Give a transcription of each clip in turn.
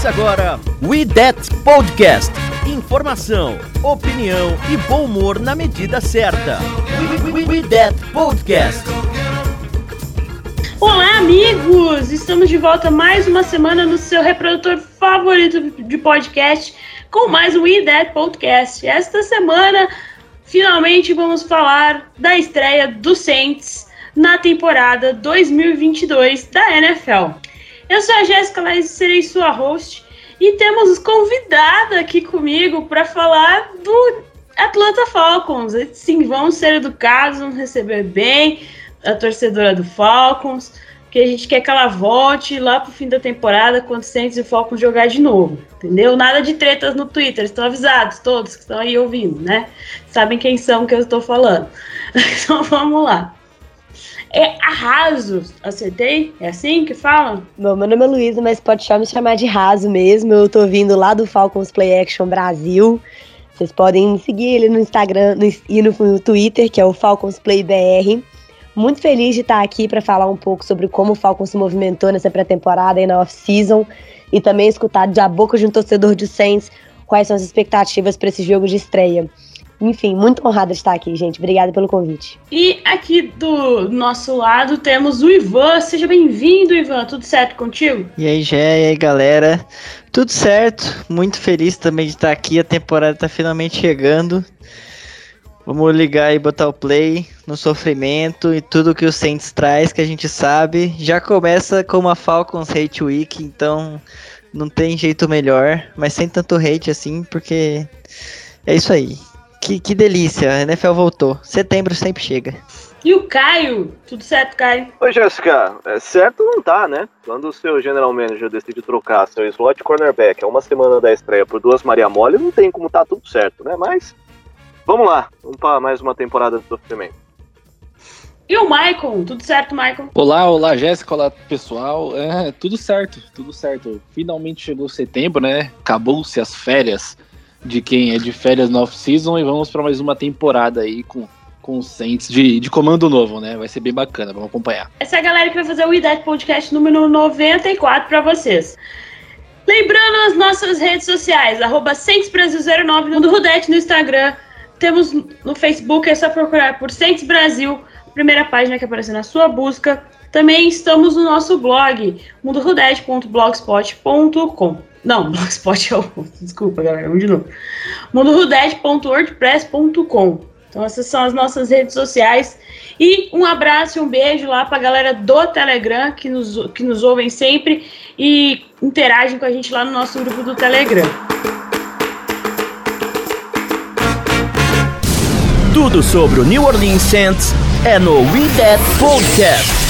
Começa agora We That Podcast. Informação, opinião e bom humor na medida certa. We, we, we That Podcast. Olá, amigos! Estamos de volta mais uma semana no seu reprodutor favorito de podcast com mais um IDET Podcast. Esta semana, finalmente, vamos falar da estreia do Saints na temporada 2022 da NFL. Eu sou a Jéssica Laís e serei sua host. E temos convidada aqui comigo para falar do Atlanta Falcons. Sim, vamos ser educados, vamos receber bem a torcedora do Falcons, porque a gente quer que ela volte lá pro fim da temporada quando Saints e Falcons jogar de novo, entendeu? Nada de tretas no Twitter, estão avisados todos que estão aí ouvindo, né? Sabem quem são que eu estou falando. Então vamos lá. É arraso, acertei? É assim que falam? Bom, meu nome é Luísa, mas pode me chamar de Raso mesmo. Eu tô vindo lá do Falcons Play Action Brasil. Vocês podem seguir ele no Instagram no, e no Twitter, que é o Falcons Play BR. Muito feliz de estar aqui para falar um pouco sobre como o Falcons se movimentou nessa pré-temporada e na off-season. E também escutar de a boca de um torcedor de Saints quais são as expectativas para esse jogo de estreia. Enfim, muito honrada de estar aqui, gente. Obrigada pelo convite. E aqui do nosso lado temos o Ivan. Seja bem-vindo, Ivan. Tudo certo contigo? E aí, Gé, e aí, galera? Tudo certo. Muito feliz também de estar aqui. A temporada está finalmente chegando. Vamos ligar e botar o play no sofrimento e tudo que o Saints traz, que a gente sabe. Já começa com uma Falcons Hate Week, então não tem jeito melhor, mas sem tanto hate assim, porque é isso aí. Que, que delícia, a NFL voltou. Setembro sempre chega. E o Caio? Tudo certo, Caio? Oi, Jéssica. É certo não tá, né? Quando o seu general manager decide trocar seu slot cornerback a uma semana da estreia por duas Maria Mole, não tem como tá tudo certo, né? Mas vamos lá. Vamos para mais uma temporada de sofrimento. E o Michael? Tudo certo, Michael? Olá, olá, Jéssica, olá, pessoal. É, tudo certo, tudo certo. Finalmente chegou setembro, né? Acabou-se as férias de quem é de férias no off-season e vamos para mais uma temporada aí com, com o Saints de, de comando novo, né? Vai ser bem bacana, vamos acompanhar. Essa é a galera que vai fazer o IDET Podcast número 94 para vocês. Lembrando as nossas redes sociais, arroba Brasil09 no Rudete no Instagram. Temos no Facebook, é só procurar por Saints Brasil, primeira página que aparece na sua busca. Também estamos no nosso blog, mundorudete.blogspot.com. Não, Blogspot é o. Desculpa, galera, vamos de novo. mundorudete.wordpress.com. Então, essas são as nossas redes sociais. E um abraço e um beijo lá pra galera do Telegram, que nos, que nos ouvem sempre e interagem com a gente lá no nosso grupo do Telegram. Tudo sobre o New Orleans Saints é no We That Podcast.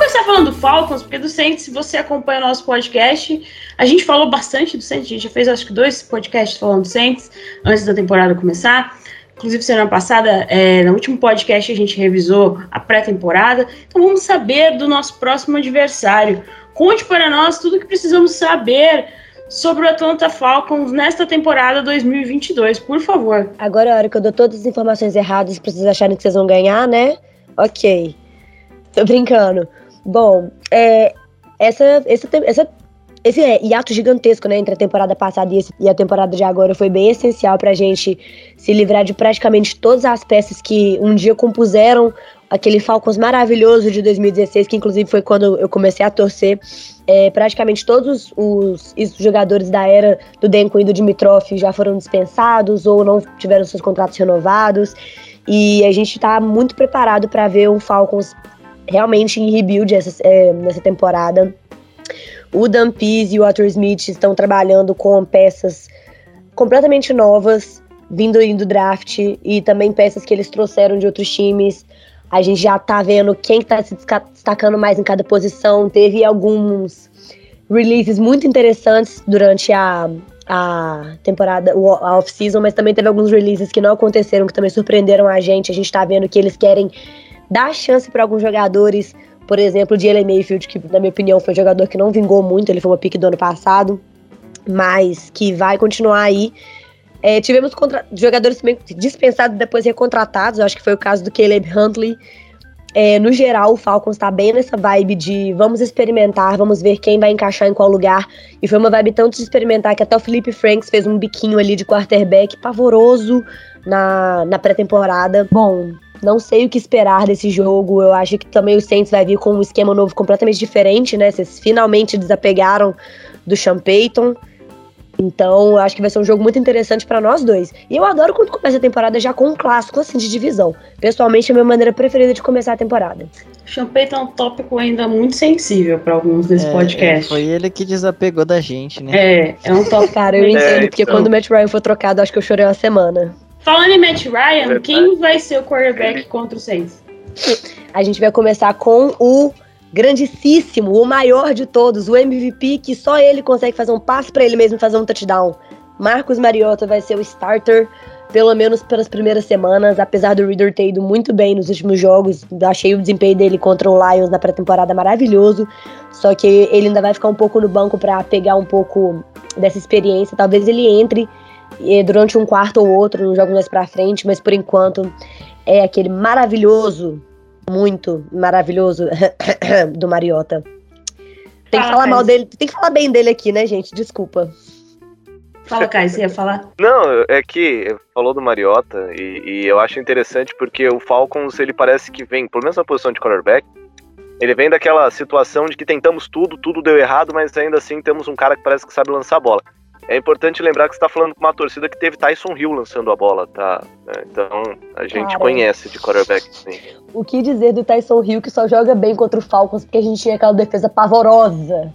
Começar falando do Falcons, porque do Saints, se você acompanha o nosso podcast, a gente falou bastante do Saints, a gente já fez acho que dois podcasts falando do Saints antes da temporada começar. Inclusive, semana passada, é, no último podcast, a gente revisou a pré-temporada. Então, vamos saber do nosso próximo adversário. Conte para nós tudo o que precisamos saber sobre o Atlanta Falcons nesta temporada 2022, por favor. Agora é a hora que eu dou todas as informações erradas pra vocês acharem que vocês vão ganhar, né? Ok. Tô brincando. Bom, é, essa, essa, essa, esse é, hiato gigantesco né, entre a temporada passada e, esse, e, a temporada de agora foi bem essencial pra gente se livrar de praticamente todas as peças que um dia compuseram aquele Falcons maravilhoso de 2016, que inclusive foi quando eu comecei a torcer. É, praticamente todos os, os, jogadores da era do Denko e do Dimitrov já foram dispensados ou não tiveram seus contratos renovados. E a gente está muito preparado para ver um Falcons realmente em rebuild essa, é, nessa temporada. O Dan Pease e o Arthur Smith estão trabalhando com peças completamente novas, vindo do draft, e também peças que eles trouxeram de outros times. A gente já tá vendo quem está se destacando mais em cada posição. Teve alguns releases muito interessantes durante a, a temporada, a off-season, mas também teve alguns releases que não aconteceram, que também surpreenderam a gente. A gente tá vendo que eles querem dar chance para alguns jogadores, por exemplo, de Jalen Mayfield, que na minha opinião foi um jogador que não vingou muito, ele foi uma pique do ano passado, mas que vai continuar aí. É, tivemos jogadores dispensados depois recontratados, acho que foi o caso do Caleb Huntley, é, no geral, o Falcons tá bem nessa vibe de vamos experimentar, vamos ver quem vai encaixar em qual lugar. E foi uma vibe tanto de experimentar que até o Felipe Franks fez um biquinho ali de quarterback pavoroso na, na pré-temporada. Bom, não sei o que esperar desse jogo. Eu acho que também o Saints vai vir com um esquema novo completamente diferente, né? Vocês finalmente desapegaram do Sean Payton. Então, eu acho que vai ser um jogo muito interessante para nós dois. E eu adoro quando começa a temporada já com um clássico assim de divisão. Pessoalmente, é a minha maneira preferida de começar a temporada. Champeito é um tópico ainda muito sensível para alguns desse é, podcast. Foi ele que desapegou da gente, né? É, é um tópico. Cara, eu entendo, é, porque então... quando o Matt Ryan foi trocado, acho que eu chorei uma semana. Falando em Matt Ryan, quem vai ser o quarterback contra o Saints? A gente vai começar com o grandíssimo, o maior de todos, o MVP que só ele consegue fazer um passe para ele mesmo fazer um touchdown. Marcos Mariota vai ser o starter, pelo menos pelas primeiras semanas, apesar do Reader ter ido muito bem nos últimos jogos. Achei o desempenho dele contra o Lions na pré-temporada maravilhoso. Só que ele ainda vai ficar um pouco no banco para pegar um pouco dessa experiência. Talvez ele entre durante um quarto ou outro, no jogo mais pra frente, mas por enquanto é aquele maravilhoso muito maravilhoso do Mariota. Tem que ah, falar mal dele, tem que falar bem dele aqui, né, gente? Desculpa. Fala, Caio, você ia falar? Não, é que falou do Mariota e, e, eu acho interessante porque o Falcons, ele parece que vem, pelo menos na posição de quarterback, ele vem daquela situação de que tentamos tudo, tudo deu errado, mas ainda assim temos um cara que parece que sabe lançar a bola. É importante lembrar que você está falando com uma torcida que teve Tyson Hill lançando a bola, tá? É, então a gente Cara, conhece de quarterback, sim. O que dizer do Tyson Hill que só joga bem contra o Falcons porque a gente tinha aquela defesa pavorosa?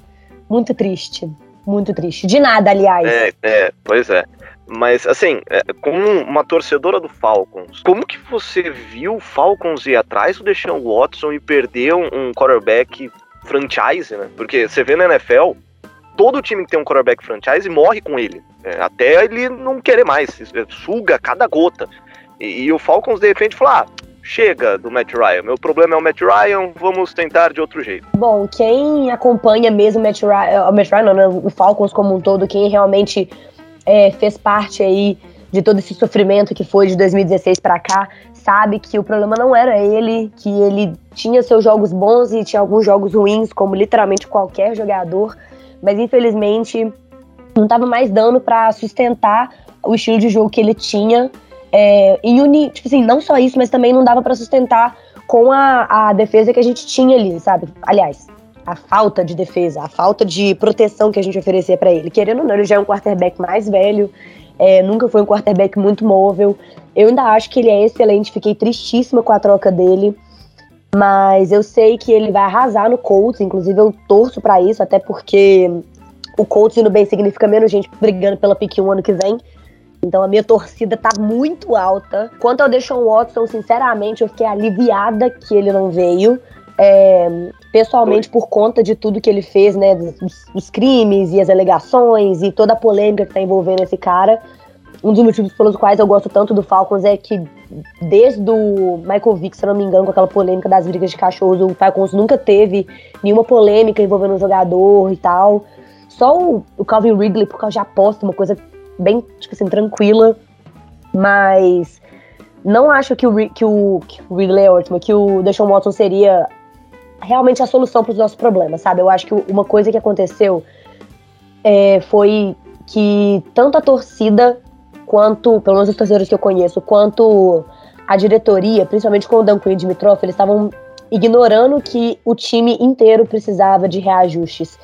Muito triste. Muito triste. De nada, aliás. É, é pois é. Mas, assim, é, como uma torcedora do Falcons, como que você viu o Falcons ir atrás do Deshaun Watson e perder um, um quarterback franchise, né? Porque você vê na NFL, todo time que tem um quarterback franchise morre com ele. É, até ele não querer mais, suga cada gota. E, e, o Falcons de repente falou: ah, chega do Matt Ryan, meu problema é o Matt Ryan, vamos tentar de outro jeito. Bom, quem acompanha mesmo o Matt Ryan, o Matt Ryan não, né, o Falcons como um todo, quem realmente é, fez parte aí de todo esse sofrimento que foi de 2016 para cá, sabe que o problema não era ele, que ele tinha seus jogos bons e tinha alguns jogos ruins, como literalmente qualquer jogador mas infelizmente não estava mais dando para sustentar o estilo de jogo que ele tinha. É, e uni, tipo assim, não só isso, mas também não dava para sustentar com a, a defesa que a gente tinha ali, sabe? Aliás, a falta de defesa, a falta de proteção que a gente oferecia para ele. Querendo ou não, ele já é um quarterback mais velho, é, nunca foi um quarterback muito móvel. Eu ainda acho que ele é excelente, fiquei tristíssima com a troca dele. Mas eu sei que ele vai arrasar no Colts, inclusive eu torço para isso, até porque o Colts indo bem significa menos gente brigando pela pick 1 ano que vem. Então a minha torcida tá muito alta. Quanto ao Deshaun Watson, sinceramente, eu fiquei aliviada que ele não veio. É, pessoalmente, por conta de tudo que ele fez, né? Dos, dos, crimes e as alegações e toda a polêmica que tá envolvendo esse cara. Um dos motivos pelos quais eu gosto tanto do Falcons é que desde o Michael Vick, se não me engano, com aquela polêmica das brigas de cachorros, o Falcons nunca teve nenhuma polêmica envolvendo um jogador e tal. Só o, Calvin Ridley, por causa de aposta, uma coisa bem, tipo assim, tranquila. Mas não acho que o, que o, que o Ridley é ótimo, que o Deshaun Watson seria realmente a solução para os nossos problemas, sabe? Eu acho que uma coisa que aconteceu é, foi que tanto a torcida quanto, pelo menos os torcedores que eu conheço, quanto a diretoria, principalmente com o Dan Quinn e Dimitrov, eles estavam ignorando que o time inteiro precisava de reajustes.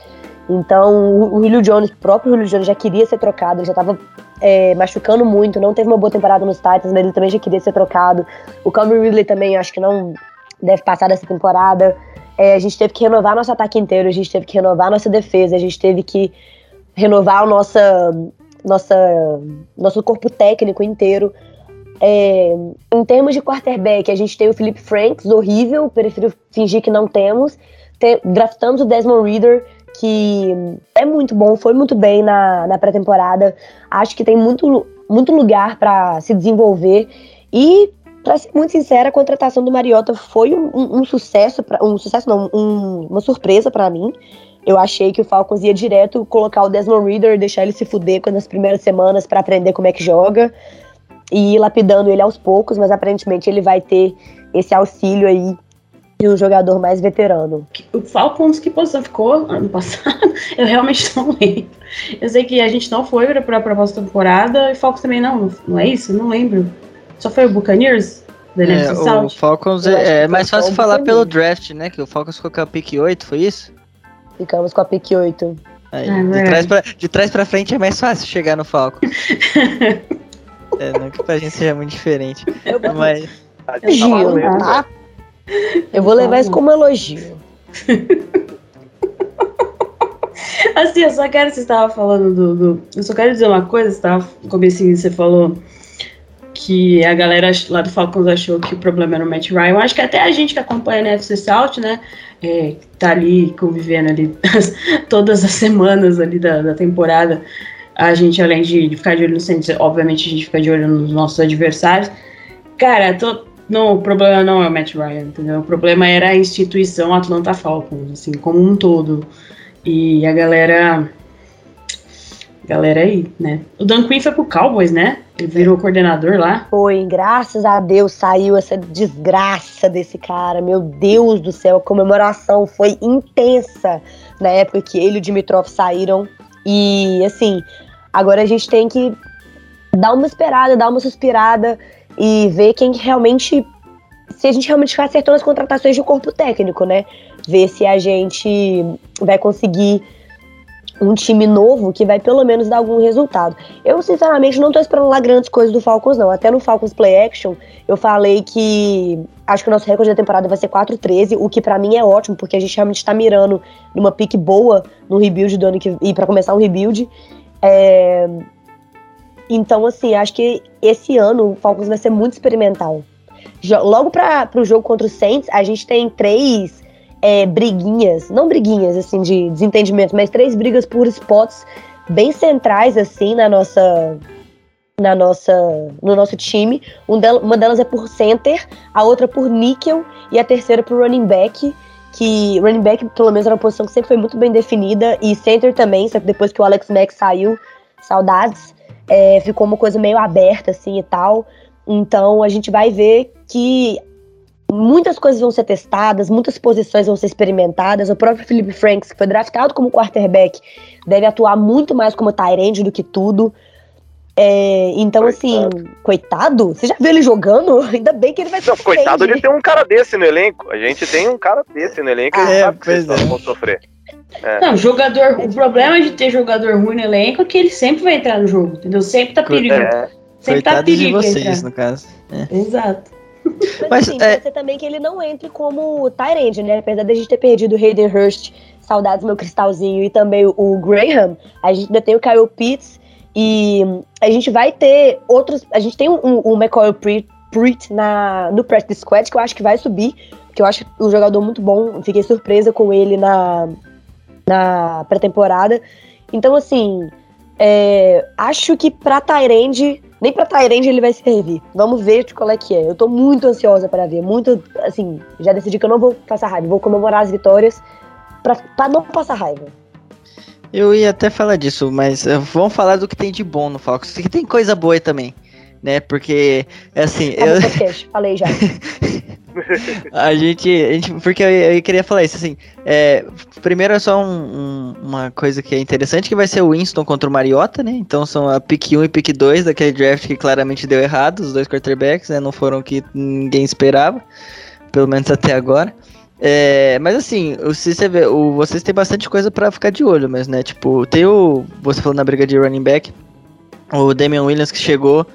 Então, o Julio Jones, o próprio Julio Jones já queria ser trocado, ele já estava é, machucando muito, não teve uma boa temporada nos Titans, mas ele também já queria ser trocado. O Calvin Ridley também, acho que não deve passar dessa temporada. É, a gente teve que renovar nosso ataque inteiro, a gente teve que renovar nossa defesa, a gente teve que renovar o nossa, nossa, nosso corpo técnico inteiro. É, em termos de quarterback, a gente tem o Felipe Franks, horrível, prefiro fingir que não temos. Tem, draftamos o Desmond Reader, que é muito bom, foi muito bem na, na pré-temporada. Acho que tem muito, muito lugar para se desenvolver. E, para ser muito sincera, a contratação do Mariota foi um, um, um sucesso, pra, um sucesso não, um, uma surpresa para mim. Eu achei que o Falcons ia direto colocar o Desmond Reader, deixar ele se fuder nas primeiras semanas para aprender como é que joga e ir lapidando ele aos poucos, mas aparentemente ele vai ter esse auxílio aí de um jogador mais veterano. O Falcons, que posição ficou ano passado? Eu realmente não lembro. Eu sei que a gente não foi para a próxima temporada e o Falcons também não, não é isso? Eu não lembro. Só foi o Buccaneers? É, o Falcons é, é mais fácil falar pelo draft, né? Que o Falcons ficou com a pick 8, foi isso? Ficamos com a pick 8. Aí, é, de, trás pra, de trás pra frente é mais fácil chegar no Falcons. É, não que pra gente seja muito diferente. Eu mas... Elogio, tá? Eu vou levar isso como elogio. assim, eu só quero, você estava falando do, do, Eu só quero dizer uma coisa, você tava, no começo você falou que a galera lá do Falcons achou que o problema era o Matt Ryan. Acho que até a gente que acompanha a NFC South, né, é, tá ali convivendo ali todas as semanas ali da, da temporada, a gente, além de, ficar de olho no Saints, obviamente a gente fica de olho nos nossos adversários. Cara, tô, não, o problema não é o Matt Ryan, entendeu? O problema era a instituição Atlanta Falcons, assim, como um todo. E a galera. Galera aí, né? O Dan Quinn foi pro Cowboys, né? Ele virou coordenador lá. Foi, graças a Deus saiu essa desgraça desse cara. Meu Deus do céu, a comemoração foi intensa na época que ele e o Dimitrov saíram e assim, agora a gente tem que dar uma esperada, dar uma suspirada e ver quem realmente. Se a gente realmente acertou nas contratações do corpo técnico, né? Ver se a gente vai conseguir um time novo que vai pelo menos dar algum resultado. Eu, sinceramente, não tô esperando lá grandes coisas do Falcons, não. Até no Falcons Play Action, eu falei que acho que o nosso recorde da temporada vai ser 4-13, o que para mim é ótimo, porque a gente realmente tá mirando numa pique boa no rebuild do ano que e para começar um rebuild. É... Então, assim, acho que esse ano o Falcons vai ser muito experimental. Logo para o jogo contra o Saints, a gente tem três é, briguinhas, não briguinhas assim de desentendimento, mas três brigas por spots bem centrais assim na nossa na nossa no nosso time. Um del, uma delas é por center, a outra por níquel e a terceira por running back. Que running back, pelo menos, era uma posição que sempre foi muito bem definida, e center também, só que depois que o Alex Mack saiu, saudades, é, ficou uma coisa meio aberta assim e tal. Então a gente vai ver que muitas coisas vão ser testadas, muitas posições vão ser experimentadas. O próprio Philip Franks, que foi draftado como quarterback, deve atuar muito mais como tight do que tudo. É, então, assim, coitado. assim, coitado, você já viu ele jogando? Ainda bem que ele vai Não, coitado de ter um cara desse no elenco. A gente tem um cara desse no elenco e é, sabe que vocês é. vão sofrer. É. Não, jogador, o problema de ter jogador ruim no elenco é que ele sempre vai entrar no jogo, entendeu? Sempre tá perigo. É. Sempre tá perigo. de vocês, no caso. É. Exato. Mas, Mas assim, é... pode ser também que ele não entre como Tyrande, né? Apesar de a gente ter perdido o Hayden Hurst, saudades meu cristalzinho, e também o Graham, a gente ainda tem o Kyle Pitts e a gente vai ter outros. A gente tem o um, um, McCoy Prit na, no Practice Squad, que eu acho que vai subir, que eu acho um jogador muito bom. Fiquei surpresa com ele na, na pré-temporada. Então, assim, é, acho que pra Tyrande nem pra Tyrande ele vai servir. Vamos ver de qual é que é. Eu tô muito ansiosa para ver. Muito, assim, já decidi que eu não vou passar raiva. Vou comemorar as vitórias pra, pra não passar raiva. Eu ia até falar disso, mas uh, vamos falar do que tem de bom no Falcons. Que tem coisa boa também, né? Porque, é assim. eu... podcast, falei já. a, gente, a gente. Porque eu, eu queria falar isso, assim. É, primeiro é só um, um, uma coisa que é interessante, que vai ser o Winston contra o Mariota, né? Então são a pick 1 e pick 2 daquele draft que claramente deu errado, os dois quarterbacks, né? Não foram o que ninguém esperava, pelo menos até agora. É, mas assim, se você vê, o, vocês têm bastante coisa para ficar de olho, mas né? Tipo, tem o. Você falou na briga de running back, o Damian Williams que chegou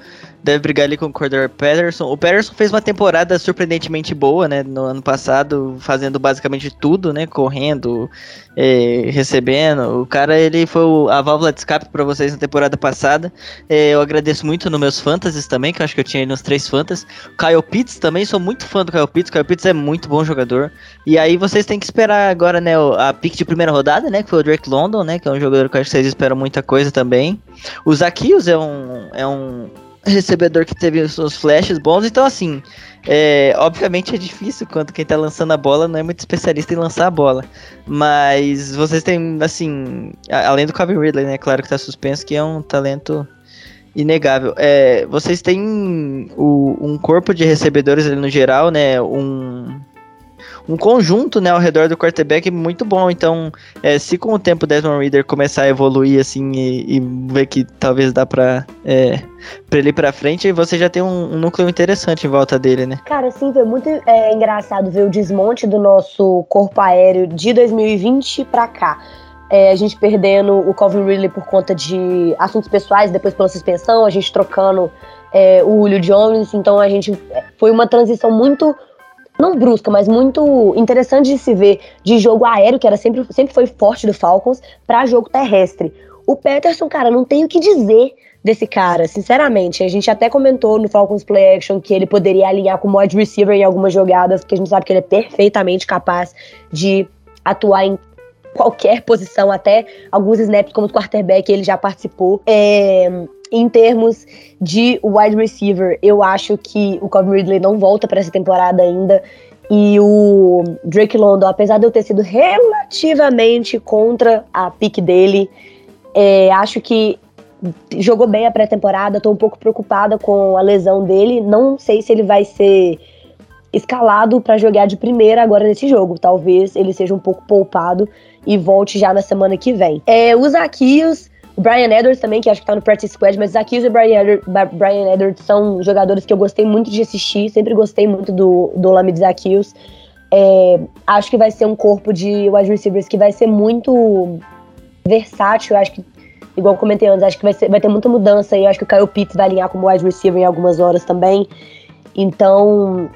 deve brigar ali com o Cordero Patterson. O Patterson fez uma temporada surpreendentemente boa, né? No ano passado, fazendo basicamente tudo, né? Correndo, é, recebendo. O cara, ele foi a válvula de escape para vocês na temporada passada. É, eu agradeço muito nos meus fantasies também, que eu acho que eu tinha aí nos três fantas. Kyle Pitts também, sou muito fã do Kyle Pitts. Kyle Pitts é muito bom jogador. E aí vocês têm que esperar agora, né? A pick de primeira rodada, né? Que foi o Drake London, né? Que é um jogador que eu acho que vocês esperam muita coisa também. O Zakios é um, é um recebedor que teve os seus flashes bons, então assim, é, obviamente é difícil quando quem tá lançando a bola não é muito especialista em lançar a bola. Mas vocês têm, assim, além do Calvin Ridley, né? Claro que tá suspenso, que é um talento inegável. É, vocês têm o, um corpo de recebedores ali no geral, né? Um, um conjunto, né, ao redor do quarterback muito bom. Então, é, se com o tempo o Desmond Reader começar a evoluir assim e, e ver que talvez dá pra, é, pra ele ir pra frente, você já tem um, um, núcleo interessante em volta dele, né? Cara, sim, foi muito é, engraçado ver o desmonte do nosso corpo aéreo de 2020 pra cá. É, a gente perdendo o Calvin Ridley por conta de assuntos pessoais, depois pela suspensão, a gente trocando é, o Julio Jones, então a gente é, foi uma transição muito não brusca, mas muito interessante de se ver de jogo aéreo, que era sempre, sempre foi forte do Falcons, para jogo terrestre. O Peterson, cara, não tem o que dizer desse cara, sinceramente. A gente até comentou no Falcons Play Action que ele poderia alinhar com o wide receiver em algumas jogadas, porque a gente sabe que ele é perfeitamente capaz de atuar em qualquer posição, até alguns snaps como quarterback ele já participou. É, em termos de wide receiver, eu acho que o Calvin Ridley não volta para essa temporada ainda. E o Drake London, apesar de eu ter sido relativamente contra a pick dele, é, acho que jogou bem a pré-temporada. Tô um pouco preocupada com a lesão dele. Não sei se ele vai ser escalado para jogar de primeira agora nesse jogo. Talvez ele seja um pouco poupado e volte já na semana que vem. É, os Aquios o Brian Edwards também, que acho que tá no practice squad, mas Zacchaeus e Brian Edwards, Brian Edwards são jogadores que eu gostei muito de assistir, sempre gostei muito do, do Lamid Zacchaeus. É, acho que vai ser um corpo de wide receivers que vai ser muito versátil, acho que, igual eu comentei antes, acho que vai, ser, vai ter muita mudança e acho que o Kyle Pitts vai alinhar como wide receiver em algumas horas também. Então,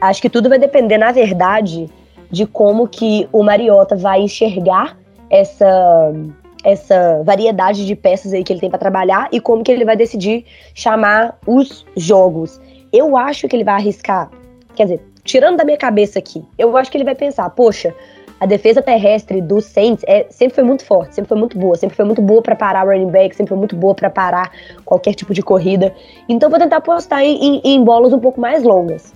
acho que tudo vai depender, na verdade, de como que o Mariota vai enxergar essa essa variedade de peças aí que ele tem para trabalhar e como que ele vai decidir chamar os jogos. Eu acho que ele vai arriscar, quer dizer, tirando da minha cabeça aqui, eu acho que ele vai pensar, poxa, a defesa terrestre do Saints é, sempre foi muito forte, sempre foi muito boa, sempre foi muito boa para parar running back, sempre foi muito boa para parar qualquer tipo de corrida. Então vou tentar apostar em, em, em bolas um pouco mais longas.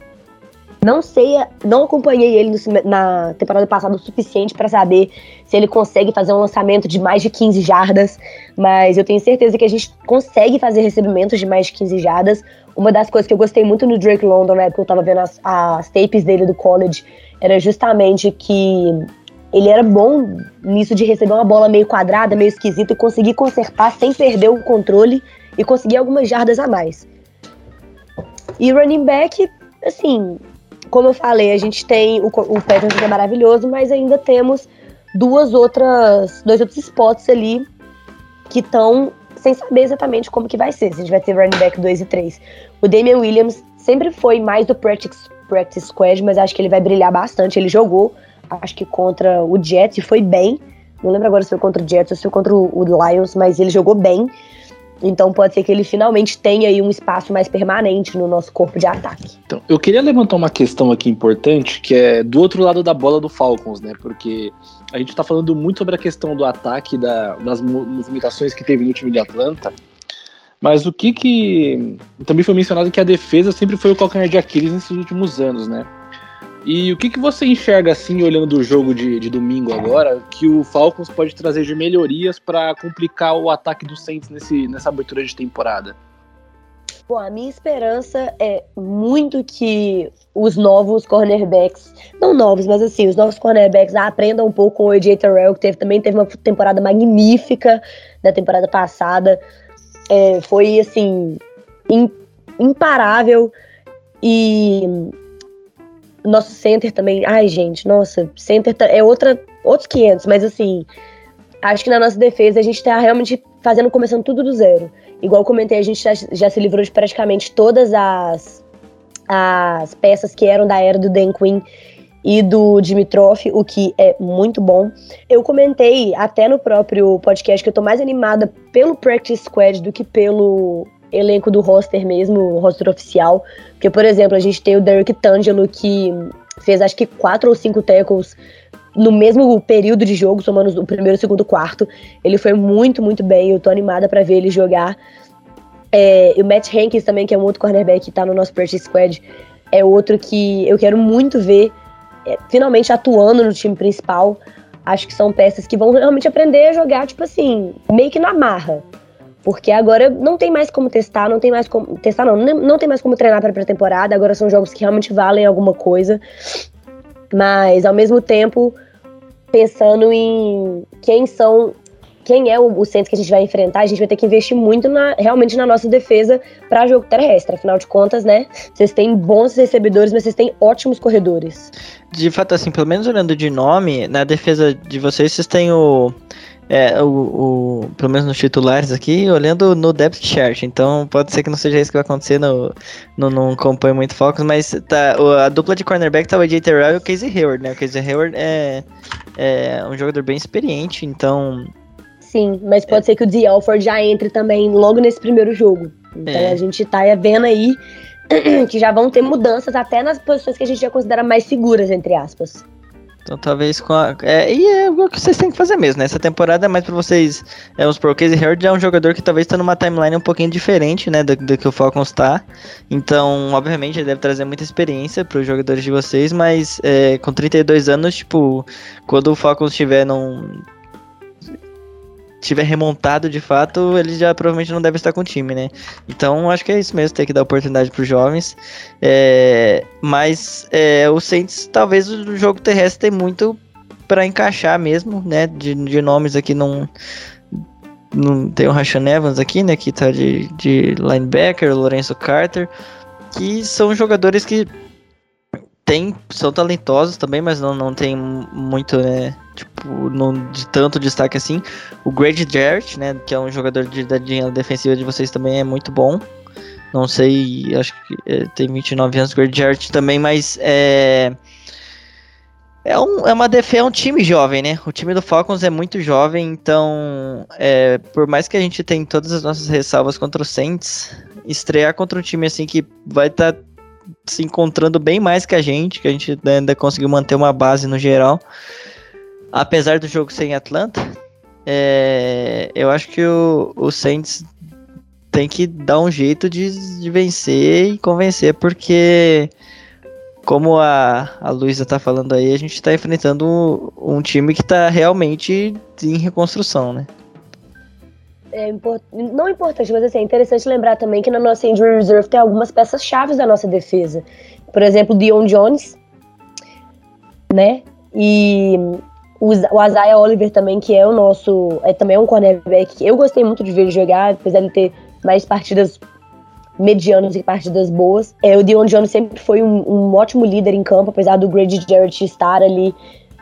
Não sei, não acompanhei ele no, na temporada passada o suficiente para saber se ele consegue fazer um lançamento de mais de 15 jardas, mas eu tenho certeza que a gente consegue fazer recebimentos de mais de 15 jardas. Uma das coisas que eu gostei muito no Drake London, na época que eu tava vendo as, as tapes dele do college, era justamente que ele era bom nisso de receber uma bola meio quadrada, meio esquisita e conseguir consertar sem perder o controle e conseguir algumas jardas a mais. E running back, assim, como eu falei, a gente tem o, o Peterson que é maravilhoso, mas ainda temos duas outras, dois outros spots ali que estão sem saber exatamente como que vai ser. Se a gente vai ter running back 2 e 3. O Damian Williams sempre foi mais do practice, practice squad, mas acho que ele vai brilhar bastante. Ele jogou, acho que contra o Jets e foi bem. Não lembro agora se foi contra o Jets ou se foi contra o Lions, mas ele jogou bem. Então pode ser que ele finalmente tenha aí um espaço mais permanente no nosso corpo de ataque. Então, eu queria levantar uma questão aqui importante, que é do outro lado da bola do Falcons, né? Porque a gente tá falando muito sobre a questão do ataque, da, das movimentações que teve no time de Atlanta. Mas o que que. Também foi mencionado que a defesa sempre foi o calcanhar de Aquiles nesses últimos anos, né? E o que, que você enxerga assim, olhando o jogo de, de domingo agora, que o Falcons pode trazer de melhorias para complicar o ataque do Saints nesse, nessa abertura de temporada? Bom, a minha esperança é muito que os novos cornerbacks, não novos, mas assim, os novos cornerbacks aprendam um pouco com o AJ Terrell, que teve, também teve uma temporada magnífica na temporada passada. É, foi, assim, imparável. E nosso center também. Ai, gente, nossa, center é outra, outros 500, mas assim, acho que na nossa defesa a gente tá realmente fazendo, começando tudo do zero. Igual comentei, a gente já, já se livrou de praticamente todas as, as peças que eram da era do Dan Quinn e do Dimitrov, o que é muito bom. Eu comentei até no próprio podcast que eu tô mais animada pelo Practice Squad do que pelo elenco do roster mesmo, o roster oficial. Porque, por exemplo, a gente tem o Derek Tangelo, que fez acho que quatro ou cinco tackles no mesmo período de jogo, somando o primeiro, segundo, quarto. Ele foi muito, muito bem. Eu tô animada para ver ele jogar. É, e o Matt Hankins também, que é um outro cornerback que tá no nosso practice squad, é outro que eu quero muito ver é, finalmente atuando no time principal. Acho que são peças que vão realmente aprender a jogar, tipo assim, meio que na marra. Porque agora não tem mais como testar, não tem mais como. Testar não, não tem mais como treinar para pré-temporada. Agora são jogos que realmente valem alguma coisa. Mas ao mesmo tempo, pensando em quem são. Quem é o, o centro que a gente vai enfrentar, a gente vai ter que investir muito na, realmente na nossa defesa para jogo terrestre. Afinal de contas, né? Vocês têm bons recebedores, mas vocês têm ótimos corredores. De fato, assim, pelo menos olhando de nome, na defesa de vocês, vocês têm o é, o, o, pelo menos nos titulares aqui, olhando no depth chart. Então pode ser que não seja isso que vai acontecer, no, no, não acompanho muito focos, mas tá, a dupla de cornerback tá o AJ Terrell e o Casey Hayward, né? O Casey Hayward é, é um jogador bem experiente, então... Sim, mas pode é. ser que o D. Alford já entre também logo nesse primeiro jogo. Então é. a gente tá vendo aí que já vão ter mudanças até nas posições que a gente já considera mais seguras, entre aspas. Então talvez com a. É, e é o que vocês têm que fazer mesmo, né? Essa temporada é mais pra vocês. É, os Pro Casey é um jogador que talvez tá numa timeline um pouquinho diferente, né? Do, do que o Falcons tá. Então, obviamente, ele deve trazer muita experiência pros jogadores de vocês, mas é, com 32 anos, tipo, quando o Falcons estiver num tiver remontado de fato, ele já provavelmente não deve estar com o time, né? Então acho que é isso mesmo, tem que dar oportunidade para os jovens. É, mas é, o Saints, talvez o jogo terrestre tem muito para encaixar mesmo, né? De, de nomes aqui não. Não tem o Rashan Evans aqui, né? Que tá de, de linebacker, o Lourenço Carter, que são jogadores que tem, são talentosos também, mas não, não tem muito, né? Tipo, não de tanto destaque assim. O Grady Jarrett, né? Que é um jogador de, da defensiva de vocês também é muito bom. Não sei, acho que é, tem 29 anos o Grady Jarrett também, mas é. É, um, é uma defesa, é um time jovem, né? O time do Falcons é muito jovem, então é, por mais que a gente tenha todas as nossas ressalvas contra o Saints, estrear contra um time assim que vai estar tá se encontrando bem mais que a gente, que a gente ainda conseguiu manter uma base no geral. Apesar do jogo ser em Atlanta, é, eu acho que o, o Saints tem que dar um jeito de, de vencer e convencer, porque como a, a Luísa tá falando aí, a gente está enfrentando um, um, time que está realmente em reconstrução, né? é import... não importante, mas assim, é interessante lembrar também que na nossa injury reserve tem algumas peças chaves da nossa defesa. Por exemplo, Dion Jones, né? E o Isaiah Oliver também, que é o nosso, é também um cornerback. Eu gostei muito de ver ele jogar, apesar de ter mais partidas medianas e partidas boas. É, o Dion Jones sempre foi um, um ótimo líder em campo, apesar do Grady Jarrett estar ali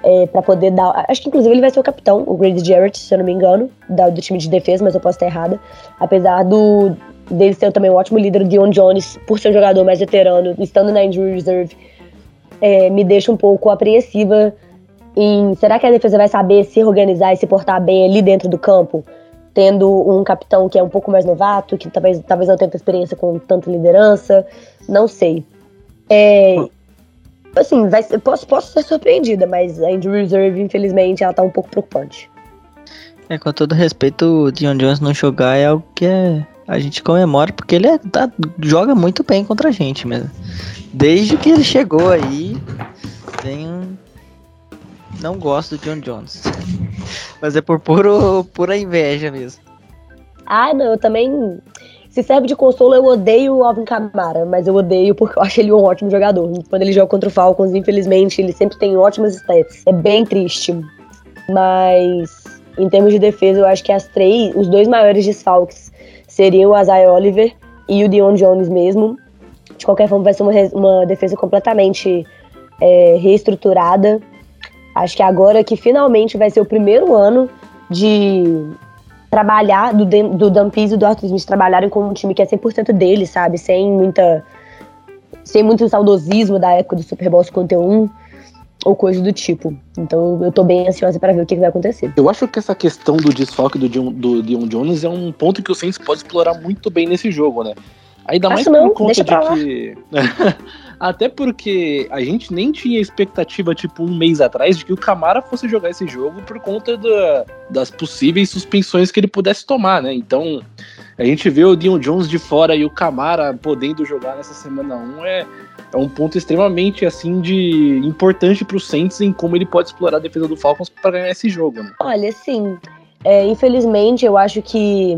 é, para poder dar. Acho que inclusive ele vai ser o capitão, o Grady Jarrett, se eu não me engano, da, do time de defesa, mas eu posso estar errada. Apesar do dele ser também um ótimo líder, o Dion Jones, por ser um jogador mais veterano, estando na injury reserve, é, me deixa um pouco apreensiva será que a defesa vai saber se organizar e se portar bem ali dentro do campo, tendo um capitão que é um pouco mais novato, que talvez, talvez não tenha experiência com tanta liderança, não sei. É, assim, vai posso, posso ser surpreendida, mas a injury reserve, infelizmente, ela tá um pouco preocupante. É, com todo respeito, o Dion Jones não jogar é algo que é, a gente comemora, porque ele é, tá, joga muito bem contra a gente mesmo. Desde que ele chegou aí, tem um... Não gosto do John Jones. Mas é por puro, pura inveja mesmo. Ah, não, eu também se serve de consolo, eu odeio o Alvin Kamara, mas eu odeio porque eu acho ele um ótimo jogador. Quando ele joga contra o Falcons, infelizmente, ele sempre tem ótimas stats. É bem triste. Mas, em termos de defesa, eu acho que as três, os dois maiores desfalques seriam o Isaiah Oliver e o Dion Jones mesmo. De qualquer forma, vai ser uma, uma defesa completamente é, reestruturada. Acho que agora que finalmente vai ser o primeiro ano de trabalhar, do, do Dan Pease e do Arthur Smith trabalharem com um time que é 100% deles, sabe? Sem muita. Sem muito saudosismo da época do Super Bowl 51 ou coisa do tipo. Então eu tô bem ansiosa para ver o que, que, vai acontecer. Eu acho que essa questão do desfoque do Dion, do Dion Jones é um ponto que o Saints pode explorar muito bem nesse jogo, né? Ainda mais não, por conta de que. Até porque a gente nem tinha expectativa, tipo, um mês atrás, de que o Camara fosse jogar esse jogo por conta da, das possíveis suspensões que ele pudesse tomar, né? Então, a gente vê o Dion Jones de fora e o Camara podendo jogar nessa semana 1 é, é um ponto extremamente, assim, de importante pro Saints em como ele pode explorar a defesa do Falcons para ganhar esse jogo, né? Olha, sim. É, infelizmente, eu acho que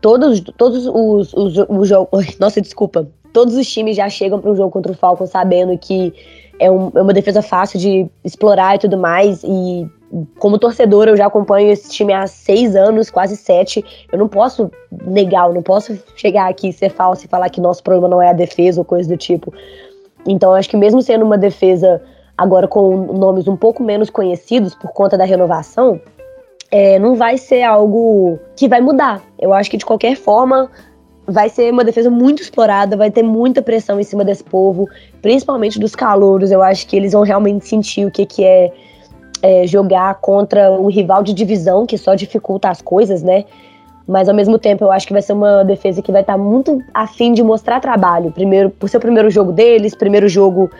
todos, todos os, os, os jogos. Nossa, desculpa todos os times já chegam para um jogo contra o Falcons sabendo que é, um, é, uma defesa fácil de explorar e tudo mais. E como torcedor, eu já acompanho esse time há seis anos, quase sete. Eu não posso negar, eu não posso chegar aqui ser falso e falar que nosso problema não é a defesa ou coisa do tipo. Então, acho que mesmo sendo uma defesa agora com nomes um pouco menos conhecidos por conta da renovação, é, não vai ser algo que vai mudar. Eu acho que de qualquer forma vai ser uma defesa muito explorada, vai ter muita pressão em cima desse povo, principalmente dos calouros. Eu acho que eles vão realmente sentir o que, que é, é jogar contra um rival de divisão que só dificulta as coisas, né? Mas ao mesmo tempo eu acho que vai ser uma defesa que vai estar muito afim de mostrar trabalho. Primeiro, por ser o primeiro jogo deles, primeiro jogo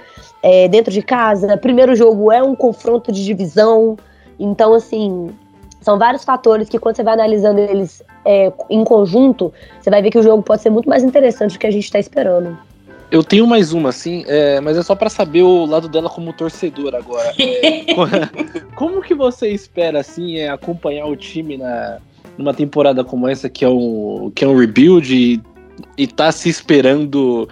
é, dentro de casa, primeiro jogo é um confronto de divisão. Então, assim, são vários fatores que, quando você vai analisando eles é, em conjunto, você vai ver que o jogo pode ser muito mais interessante do que a gente está esperando. Eu tenho mais uma, assim, é, mas é só para saber o lado dela como torcedor agora. É, como que você espera, assim, é, acompanhar o time na, numa temporada como essa, que é um, que é um rebuild, e, e tá se esperando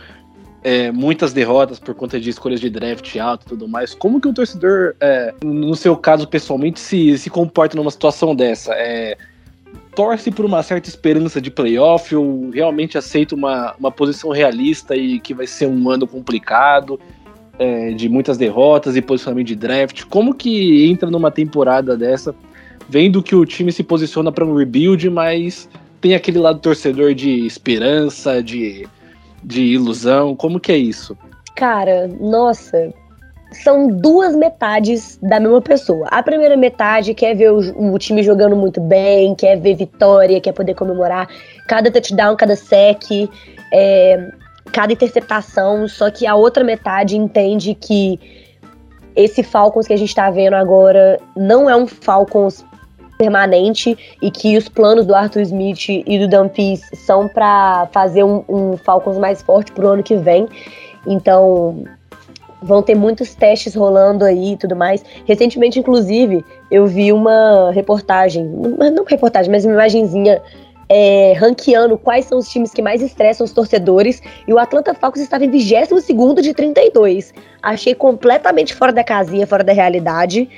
é, muitas derrotas por conta de escolhas de draft alto e tudo mais. Como que o torcedor, é, no seu caso pessoalmente, se, se comporta numa situação dessa? É, torce por uma certa esperança de playoff ou realmente aceita uma, uma posição realista e que vai ser um ano complicado, é, de muitas derrotas e posicionamento de draft? Como que entra numa temporada dessa, vendo que o time se posiciona para um rebuild, mas tem aquele lado torcedor de esperança, de de ilusão? Como que é isso? Cara, nossa, são duas metades da mesma pessoa. A primeira metade quer ver o, o, time jogando muito bem, quer ver vitória, quer poder comemorar cada touchdown, cada sec, é, cada interceptação. Só que a outra metade entende que esse Falcons que a gente tá vendo agora não é um Falcons permanente e que os planos do Arthur Smith e do Dan são para fazer um, um, Falcons mais forte pro ano que vem. Então, vão ter muitos testes rolando aí e tudo mais. Recentemente, inclusive, eu vi uma reportagem, não reportagem, mas uma imagenzinha é, ranqueando quais são os times que mais estressam os torcedores. E o Atlanta Falcons estava em 22 de 32. Achei completamente fora da casinha, fora da realidade.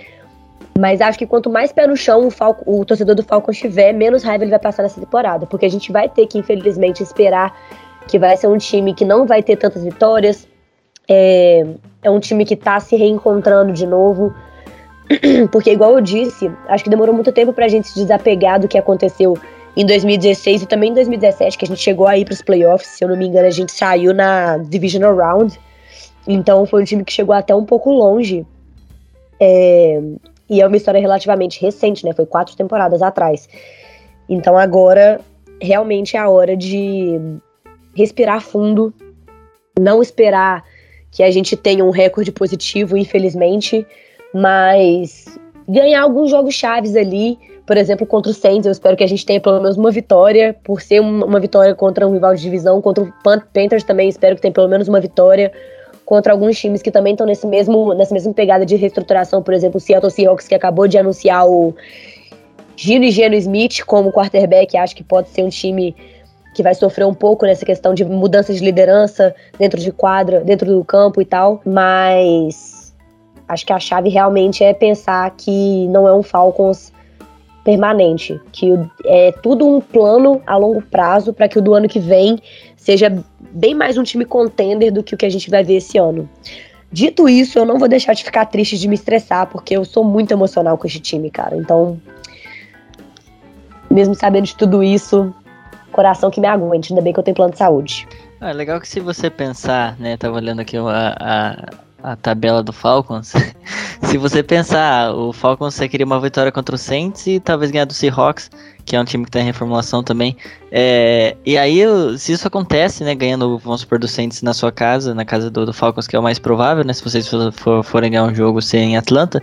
Mas acho que quanto mais pé no chão o, Falco, o torcedor do Falcon tiver, menos raiva ele vai passar nessa temporada. Porque a gente vai ter que, infelizmente, esperar que vai ser um time que não vai ter tantas vitórias. É, é um time que tá se reencontrando de novo. Porque, igual eu disse, acho que demorou muito tempo pra gente se desapegar do que aconteceu em 2016 e também em 2017, que a gente chegou aí pros playoffs. Se eu não me engano, a gente saiu na Divisional Round. Então foi um time que chegou até um pouco longe. É, e é uma história relativamente recente, né? Foi quatro temporadas atrás. Então agora realmente é a hora de respirar fundo, não esperar que a gente tenha um recorde positivo, infelizmente, mas ganhar alguns jogos chaves ali, por exemplo, contra o Saints, eu espero que a gente tenha pelo menos uma vitória, por ser uma vitória contra um rival de divisão, contra o Panthers também, espero que tenha pelo menos uma vitória contra alguns times que também estão nesse mesmo, nessa mesma pegada de reestruturação, por exemplo, o Seattle Seahawks, que acabou de anunciar o Gino e Geno Smith como quarterback, acho que pode ser um time que vai sofrer um pouco nessa questão de mudança de liderança dentro de quadra, dentro do campo e tal, mas acho que a chave realmente é pensar que não é um Falcons permanente, que é tudo um plano a longo prazo para que o do ano que vem seja bem mais um time contender do que o que a gente vai ver esse ano. Dito isso, eu não vou deixar de ficar triste de me estressar, porque eu sou muito emocional com esse time, cara. Então, mesmo sabendo de tudo isso, coração que me aguente, ainda bem que eu tenho plano de saúde. Ah, legal que se você pensar, né, tava olhando aqui a, a, a tabela do Falcons, se você pensar, o Falcons você queria uma vitória contra o Saints e talvez ganhar do Seahawks, que é um time que tá em reformulação também. É, e aí, se isso acontece, né, ganhando, vamos supor, do Saints na sua casa, na casa do, do Falcons, que é o mais provável, né, se vocês for, for, forem ganhar um jogo ser em Atlanta,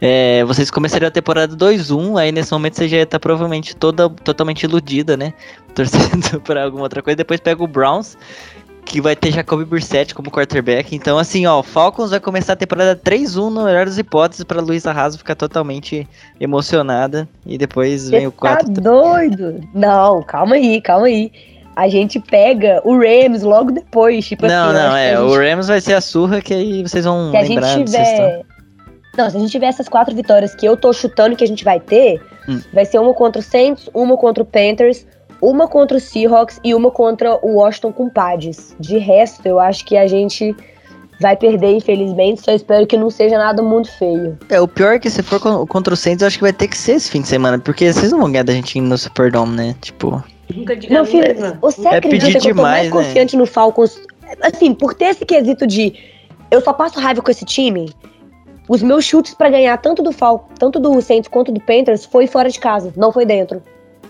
é, vocês começariam a temporada 2-1, aí nesse momento você já ia estar tá provavelmente toda, totalmente iludida, né, torcendo para alguma outra coisa, depois pega o Browns, que vai ter Jacoby Brissett como quarterback. Então, assim, ó, o Falcons vai começar a temporada 3-1 no melhor das hipóteses para Luiz Arraso ficar totalmente emocionada. E depois vem o 4. Tá doido? Não, calma aí, calma aí. A gente pega o Rams logo depois, tipo não, assim. Não, não, é. Gente... O Rams vai ser a surra que aí vocês vão se lembrar. Se a gente tiver. Não, se a gente tiver essas quatro vitórias que eu tô chutando que a gente vai ter, hum. vai ser uma contra o Saints, uma contra o Panthers, uma contra o Seahawks e uma contra o Washington com Padres. De resto, eu acho que a gente vai perder, infelizmente. Só espero que não seja nada muito feio. É, o pior é que se for contra o Saints, eu acho que vai ter que ser esse fim de semana, porque vocês não vão ganhar da gente no Superdome, né? Tipo. Nunca diga não, filho, você é acredita que eu tô mais né? confiante no Falcons? Assim, por ter esse quesito de eu só passo raiva com esse time. Os meus chutes para ganhar tanto do Fal, tanto do Saints quanto do Panthers foi fora de casa, não foi dentro.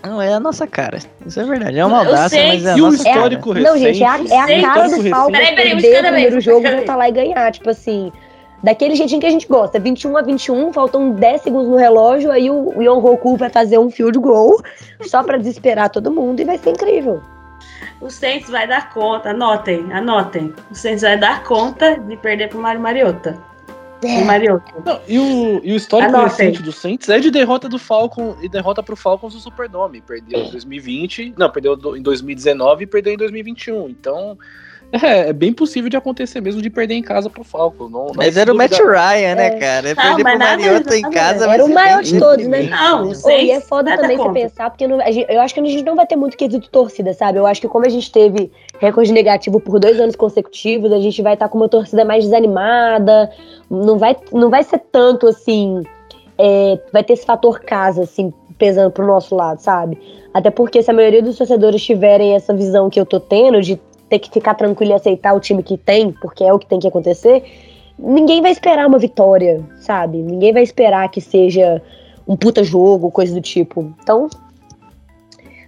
Não, é a nossa cara. Isso é verdade. É uma audácia, mas é a e nossa o histórico cara. recente. Não, gente, é a, é a cara do Falcons perder o primeiro jogo, voltar lá e ganhar. Tipo assim, daquele jeitinho que a gente gosta. 21 a 21, faltam 10 segundos no relógio, aí o Yon Roku vai fazer um field goal só pra desesperar todo mundo e vai ser incrível. O Saints vai dar conta, anotem, anotem. O Saints vai dar conta de perder pro Mario Mariota. É. Não, e, o, e o histórico recente do Saints é de derrota do Falcon e derrota pro Falcons no Superdome. Perdeu em 2020, não, perdeu em 2019 e perdeu em 2021. Então, é, é, bem possível de acontecer mesmo de perder em casa pro Falcon. Não, não mas era o Matt Ryan, né, é. cara? É perder pro Mariota em casa. Era o maior de todos, né? Não, oh, e é foda também você pensar, porque não, gente, eu acho que a gente não vai ter muito quesito torcida, sabe? Eu acho que como a gente teve recorde negativo por dois anos consecutivos, a gente vai estar tá com uma torcida mais desanimada. Não vai, não vai ser tanto assim. É, vai ter esse fator casa, assim, pesando pro nosso lado, sabe? Até porque se a maioria dos torcedores tiverem essa visão que eu tô tendo de ter que ficar tranquilo e aceitar o time que tem, porque é o que tem que acontecer, ninguém vai esperar uma vitória, sabe? Ninguém vai esperar que seja um puta jogo, coisa do tipo. Então,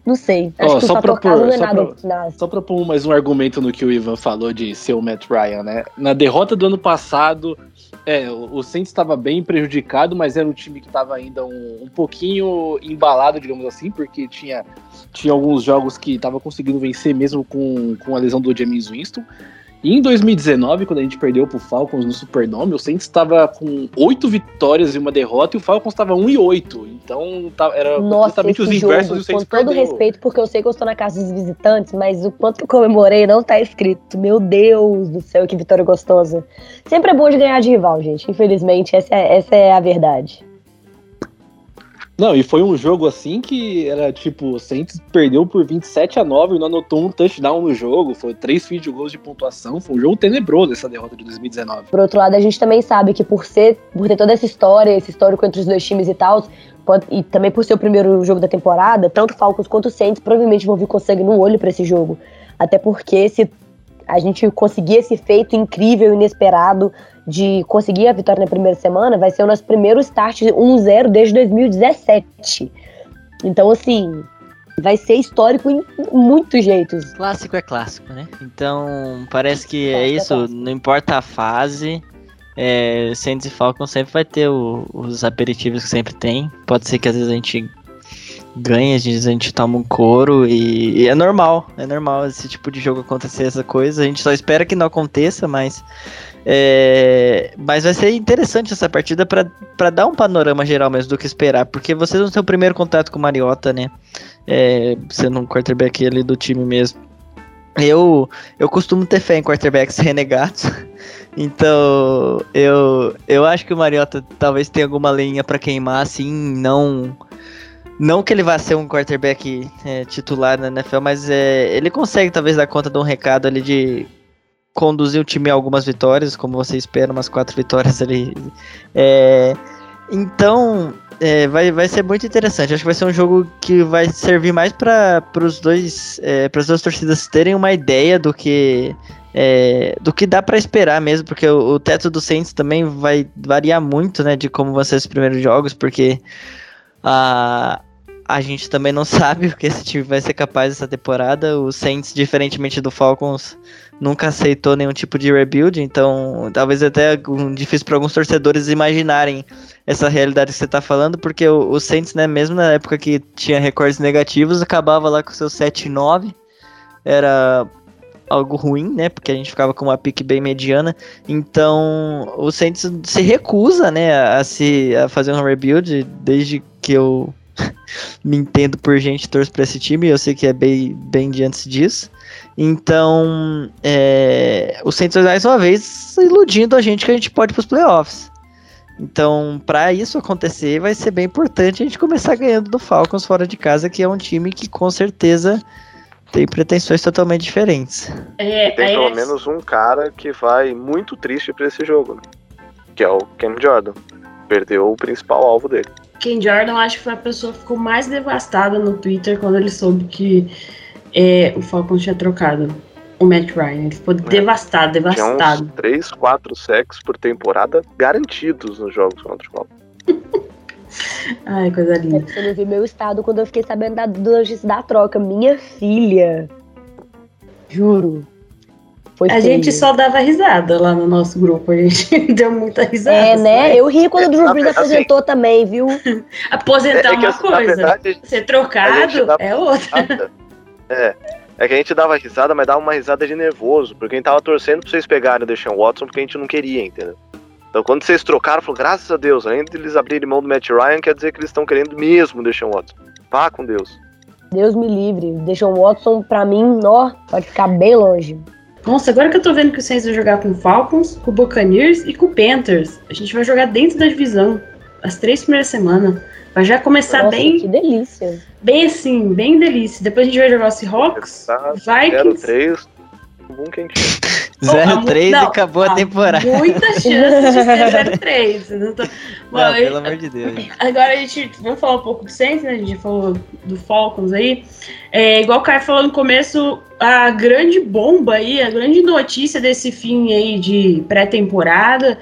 não sei. Acho oh, que só propor, não é nada. Pra, só propor mais um argumento no que o Ivan falou de ser o Matt Ryan, né? Na derrota do ano passado, é, o Saints estava bem prejudicado, mas era um time que estava ainda um, um pouquinho embalado, digamos assim, porque tinha, tinha alguns jogos que estava conseguindo vencer mesmo com, com a lesão do James Winston. E em 2019, quando a gente perdeu pro Falcons no Superdome, o Saints estava com oito vitórias e uma derrota e o Falcons estava 1 e 8. Então tá, era Nossa, completamente os inversos jogo, do Saints Com todo perdeu. respeito, porque eu sei que eu estou na casa dos visitantes, mas o quanto que eu comemorei não tá escrito. Meu Deus do céu, que vitória gostosa. Sempre é bom de ganhar de rival, gente. Infelizmente, essa é, essa é a verdade. Não, e foi um jogo assim que era tipo, o Saints perdeu por 27 a 9 e não anotou um touchdown no jogo, foi três field goals de pontuação, foi um jogo tenebroso essa derrota de 2019. Por outro lado, a gente também sabe que por ser, por ter toda essa história, esse histórico entre os dois times e tal, e também por ser o primeiro jogo da temporada, tanto Falcons quanto Saints provavelmente vão vir com sangue no olho para esse jogo. Até porque se a gente conseguir esse feito incrível, inesperado, de conseguir a vitória na primeira semana, vai ser o nosso primeiro start 1-0 desde 2017. Então, assim, vai ser histórico em muitos jeitos. Clássico é clássico, né? Então, parece que é, é isso, não importa a fase. É, Saints e Falcons sempre vai ter o, os aperitivos que sempre tem. Pode ser que às vezes a gente ganhe, às vezes a gente toma um couro e, e, é normal, é normal esse tipo de jogo acontecer essa coisa. A gente só espera que não aconteça, mas é, mas vai ser interessante essa partida para dar um panorama geral mesmo do que esperar, porque vocês vão ter o primeiro contato com o Mariota, né? É, sendo um quarterback ali do time mesmo. Eu, eu costumo ter fé em quarterbacks renegados, então eu, eu acho que o Mariota talvez tenha alguma linha para queimar, assim, não não que ele vá ser um quarterback é, titular na NFL, mas é, ele consegue talvez dar conta de um recado ali de conduzir o time a algumas vitórias, como você espera, umas quatro vitórias ali. É, então, é, vai, vai ser muito interessante. Acho que vai ser um jogo que vai servir mais para os dois, é, para as duas torcidas terem uma ideia do que é, do que dá para esperar mesmo, porque o, o, teto do Saints também vai variar muito, né, de como vão ser os primeiros jogos, porque a a gente também não sabe o que esse time vai ser capaz essa temporada. O Saints, diferentemente do Falcons, nunca aceitou nenhum tipo de rebuild, então talvez até difícil para alguns torcedores imaginarem essa realidade que você está falando, porque o, o, Saints, né, mesmo na época que tinha recordes negativos, acabava lá com seus 7 e 9. Era algo ruim, né? Porque a gente ficava com uma pique bem mediana. Então, o Saints se recusa, né, a, se a fazer um rebuild desde que eu me entendo por gente torço para esse time, eu sei que é bem, bem diante disso. Então, é, o Saints mais uma vez iludindo a gente que a gente pode para os playoffs. Então, para isso acontecer, vai ser bem importante a gente começar ganhando do Falcons fora de casa, que é um time que com certeza tem pretensões totalmente diferentes. É, tem pelo é... menos um cara que vai muito triste para esse jogo, né? que é o Cam Jordan. Perdeu o principal alvo dele. Ken Jordan, acho que foi a pessoa que ficou mais devastada no Twitter quando ele soube que é, o Falcons tinha trocado o Matt Ryan. Ele ficou é. devastado, devastado. Tinha uns 3, 4 sacks por temporada garantidos nos jogos contra o Falcons. Ai, coisa linda. Você não viu meu estado quando eu fiquei sabendo da notícia da troca. Minha filha. Juro. Foi a feio. gente só dava risada lá no nosso grupo, a gente deu muita risada. É, né? Eu ri quando o Drew Brees aposentou assim, também, viu? Aposentar é, é uma assim, coisa, verdade, ser trocado é outra. É, é que a gente dava risada, mas dava uma risada de nervoso, porque a gente tava torcendo pra vocês pegarem o Deshaun Watson, porque a gente não queria, entendeu? Então quando vocês trocaram, falou, graças a Deus, além de eles abrirem mão do Matt Ryan, quer dizer que eles estão querendo mesmo o Deshaun Watson. Vá com Deus. Deus me livre. Deshaun Watson, pra mim, ó, pode ficar bem longe. Nossa, agora que eu tô vendo que o Saints vai jogar com o Falcons, com o Buccaneers e com o Panthers. A gente vai jogar dentro da divisão. As três primeiras semanas. Vai já começar Nossa, bem. Que delícia. Bem assim, bem delícia. Depois a gente vai jogar o Seahawks. Vikings. 0-3. Bom quentinho. 0-3 e acabou a temporada. Muita chance de ser 0-3. Não, tô... Não pelo amor de Deus. Agora a gente. Vamos falar um pouco do Saints, né? A gente falou do Falcons aí. É, igual o Caio falou no começo, a grande bomba aí, a grande notícia desse fim aí de pré-temporada,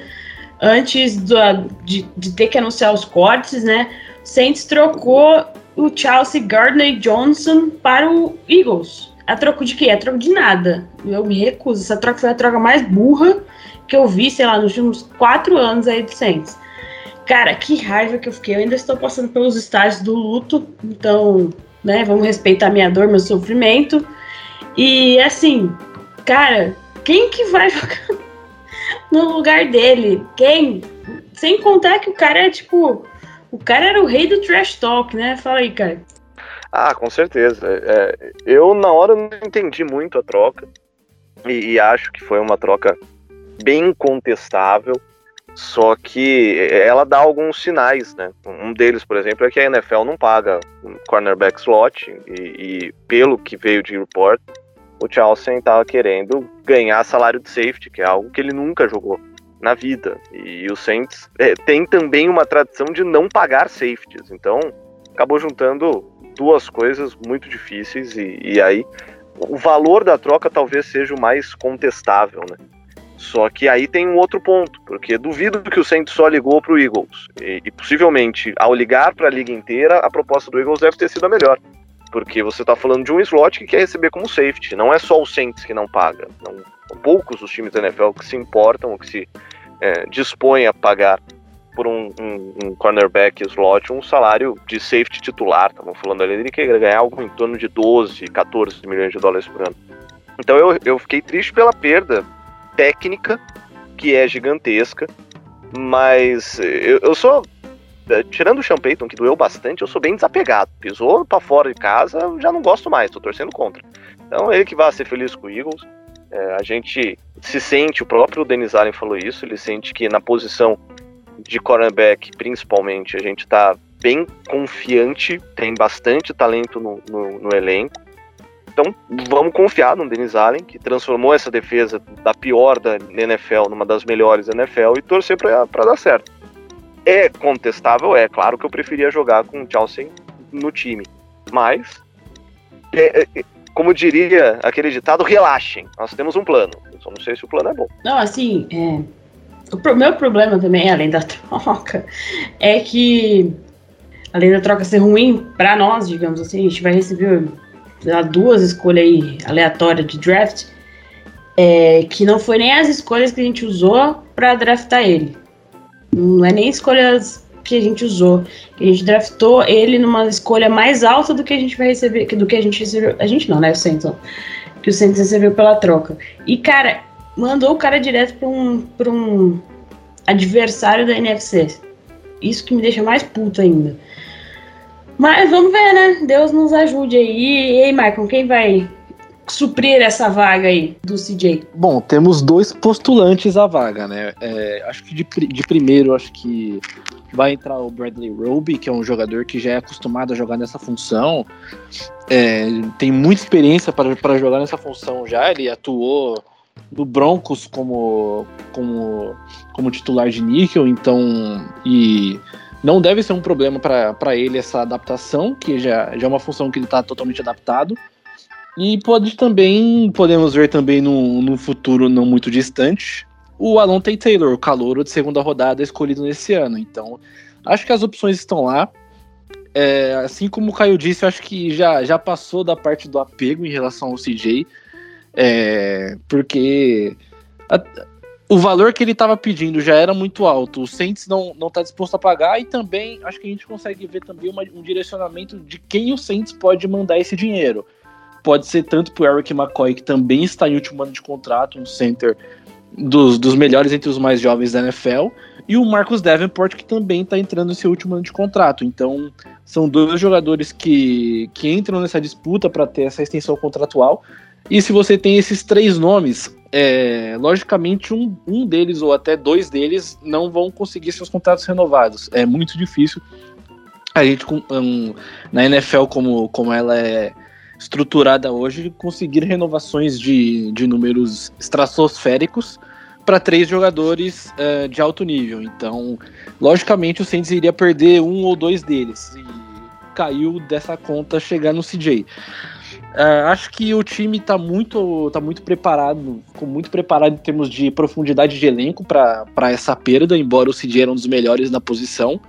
antes do, de, de ter que anunciar os cortes, né? O Saints trocou o Chelsea Gardner Johnson para o Eagles. A troco de quê? A troco de nada. Eu me recuso. Essa troca foi a troca mais burra que eu vi, sei lá, nos últimos quatro anos aí do Saints. Cara, que raiva que eu fiquei. Eu ainda estou passando pelos estágios do luto, então, né, vamos respeitar minha dor, meu sofrimento. E assim, cara, quem que vai jogar no lugar dele? Quem? Sem contar que o cara é tipo. O cara era o rei do trash talk, né? Fala aí, cara. Ah, com certeza. É, eu, na hora, não entendi muito a troca. E, e, acho que foi uma troca bem contestável. Só que ela dá alguns sinais, né? Um deles, por exemplo, é que a NFL não paga um cornerback slot. E, e pelo que veio de report, o Chelsea estava querendo ganhar salário de safety, que é algo que ele nunca jogou na vida. E o Saints é, tem também uma tradição de não pagar safeties. Então, acabou juntando duas coisas muito difíceis e, e aí o valor da troca talvez seja o mais contestável, né? Só que aí tem um outro ponto, porque duvido que o Saints só ligou para o Eagles. E, e, possivelmente, ao ligar para a liga inteira, a proposta do Eagles deve ter sido a melhor. Porque você está falando de um slot que quer receber como safety. Não é só o Saints que não paga. Não, poucos os times da NFL que se importam ou que se é, dispõem a pagar por um, um, um, cornerback slot um salário de safety titular. Estavam falando ali, ele quer ganhar algo em torno de 12, 14 milhões de dólares por ano. Então eu, eu fiquei triste pela perda técnica, que é gigantesca, mas eu, eu sou. É, tirando o Sean Payton, que doeu bastante, eu sou bem desapegado. Pisou para fora de casa, já não gosto mais, tô torcendo contra. Então ele que vai ser feliz com o Eagles. É, a gente se sente, o próprio Denis Allen falou isso, ele sente que na posição de cornerback, principalmente, a gente está bem confiante, tem bastante talento no, no, no, elenco. Então, vamos confiar no Denis Allen, que transformou essa defesa da pior da NFL numa das melhores da NFL e torcer para dar certo. É contestável, é claro que eu preferia jogar com o Chelsea no time. Mas, é, é, como diria aquele ditado, relaxem, nós temos um plano. Eu só não sei se o plano é bom. Não, assim, é, o meu problema também, além da troca, é que, além da troca ser ruim para nós, digamos assim, a gente vai receber lá, duas escolhas aí aleatórias de draft, é, que não foi nem as escolhas que a gente usou para draftar ele. Não é nem escolhas que a gente usou. A gente draftou ele numa escolha mais alta do que a gente vai receber, do que a gente recebeu. A gente não, né? O Saints, que o Saints recebeu pela troca. E, cara, mandou o cara direto para um, pra um adversário da NFC. Isso que me deixa mais puto ainda. Mas vamos ver, né? Deus nos ajude aí. E aí, Michael, quem vai suprir essa vaga aí do CJ? Bom, temos dois postulantes à vaga, né? É, acho que de, de primeiro, acho que vai entrar o Bradley Roby, que é um jogador que já é acostumado a jogar nessa função. É, tem muita experiência para jogar nessa função já. Ele atuou no Broncos como, como, como titular de níquel, então. E não deve ser um problema para ele essa adaptação, que já, já é uma função que ele está totalmente adaptado. E pode também, podemos ver também no, no futuro não muito distante, o Alonte Taylor, o calouro de segunda rodada escolhido nesse ano. Então, acho que as opções estão lá. É, assim como o Caio disse, acho que já, já passou da parte do apego em relação ao CJ. É, porque a, o valor que ele estava pedindo já era muito alto. O Saints não está disposto a pagar e também acho que a gente consegue ver também uma, um direcionamento de quem o Saints pode mandar esse dinheiro. Pode ser tanto para o Eric McCoy, que também está em último ano de contrato, um center dos, dos melhores entre os mais jovens da NFL, e o Marcus Davenport, que também está entrando nesse último ano de contrato. Então, são dois jogadores que, que entram nessa disputa para ter essa extensão contratual. E se você tem esses três nomes, é, logicamente um, um deles ou até dois deles não vão conseguir seus contratos renovados. É muito difícil. A gente um, na NFL como, como ela é estruturada hoje, conseguir renovações de, de números estratosféricos para três jogadores uh, de alto nível. Então, logicamente, o Saints iria perder um ou dois deles. E caiu dessa conta chegar no CJ. Uh, acho que o time está muito, tá muito preparado, ficou muito preparado em termos de profundidade de elenco para essa perda, embora o CJ era um dos melhores na posição.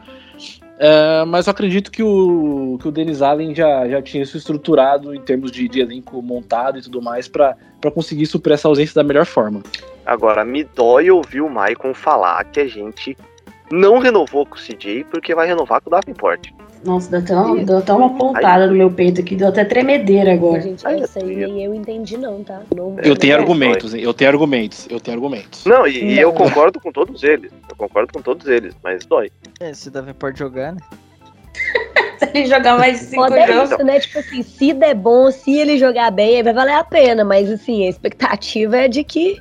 Uh, mas eu acredito que o, que o Denis Allen já, já tinha isso estruturado em termos de, de elenco montado e tudo mais para conseguir suprir essa ausência da melhor forma. Agora, me dói ouvir o Maicon falar que a gente não renovou com o CJ porque vai renovar com o Davenport. Nossa, deu até, uma, deu até uma pontada no meu peito aqui, deu até tremedeira agora. Gente, essa aí nem eu entendi não, tá? Não, eu tenho argumentos, eu tenho argumentos, eu tenho argumentos. Não, e, e eu concordo com todos eles. Eu concordo com todos eles, mas dói. É, se deve pode jogar, né? se ele jogar mais cinco Pode jogos. Isso, né? Tipo assim, se der bom, se ele jogar bem, aí vai valer a pena. Mas assim, a expectativa é de que.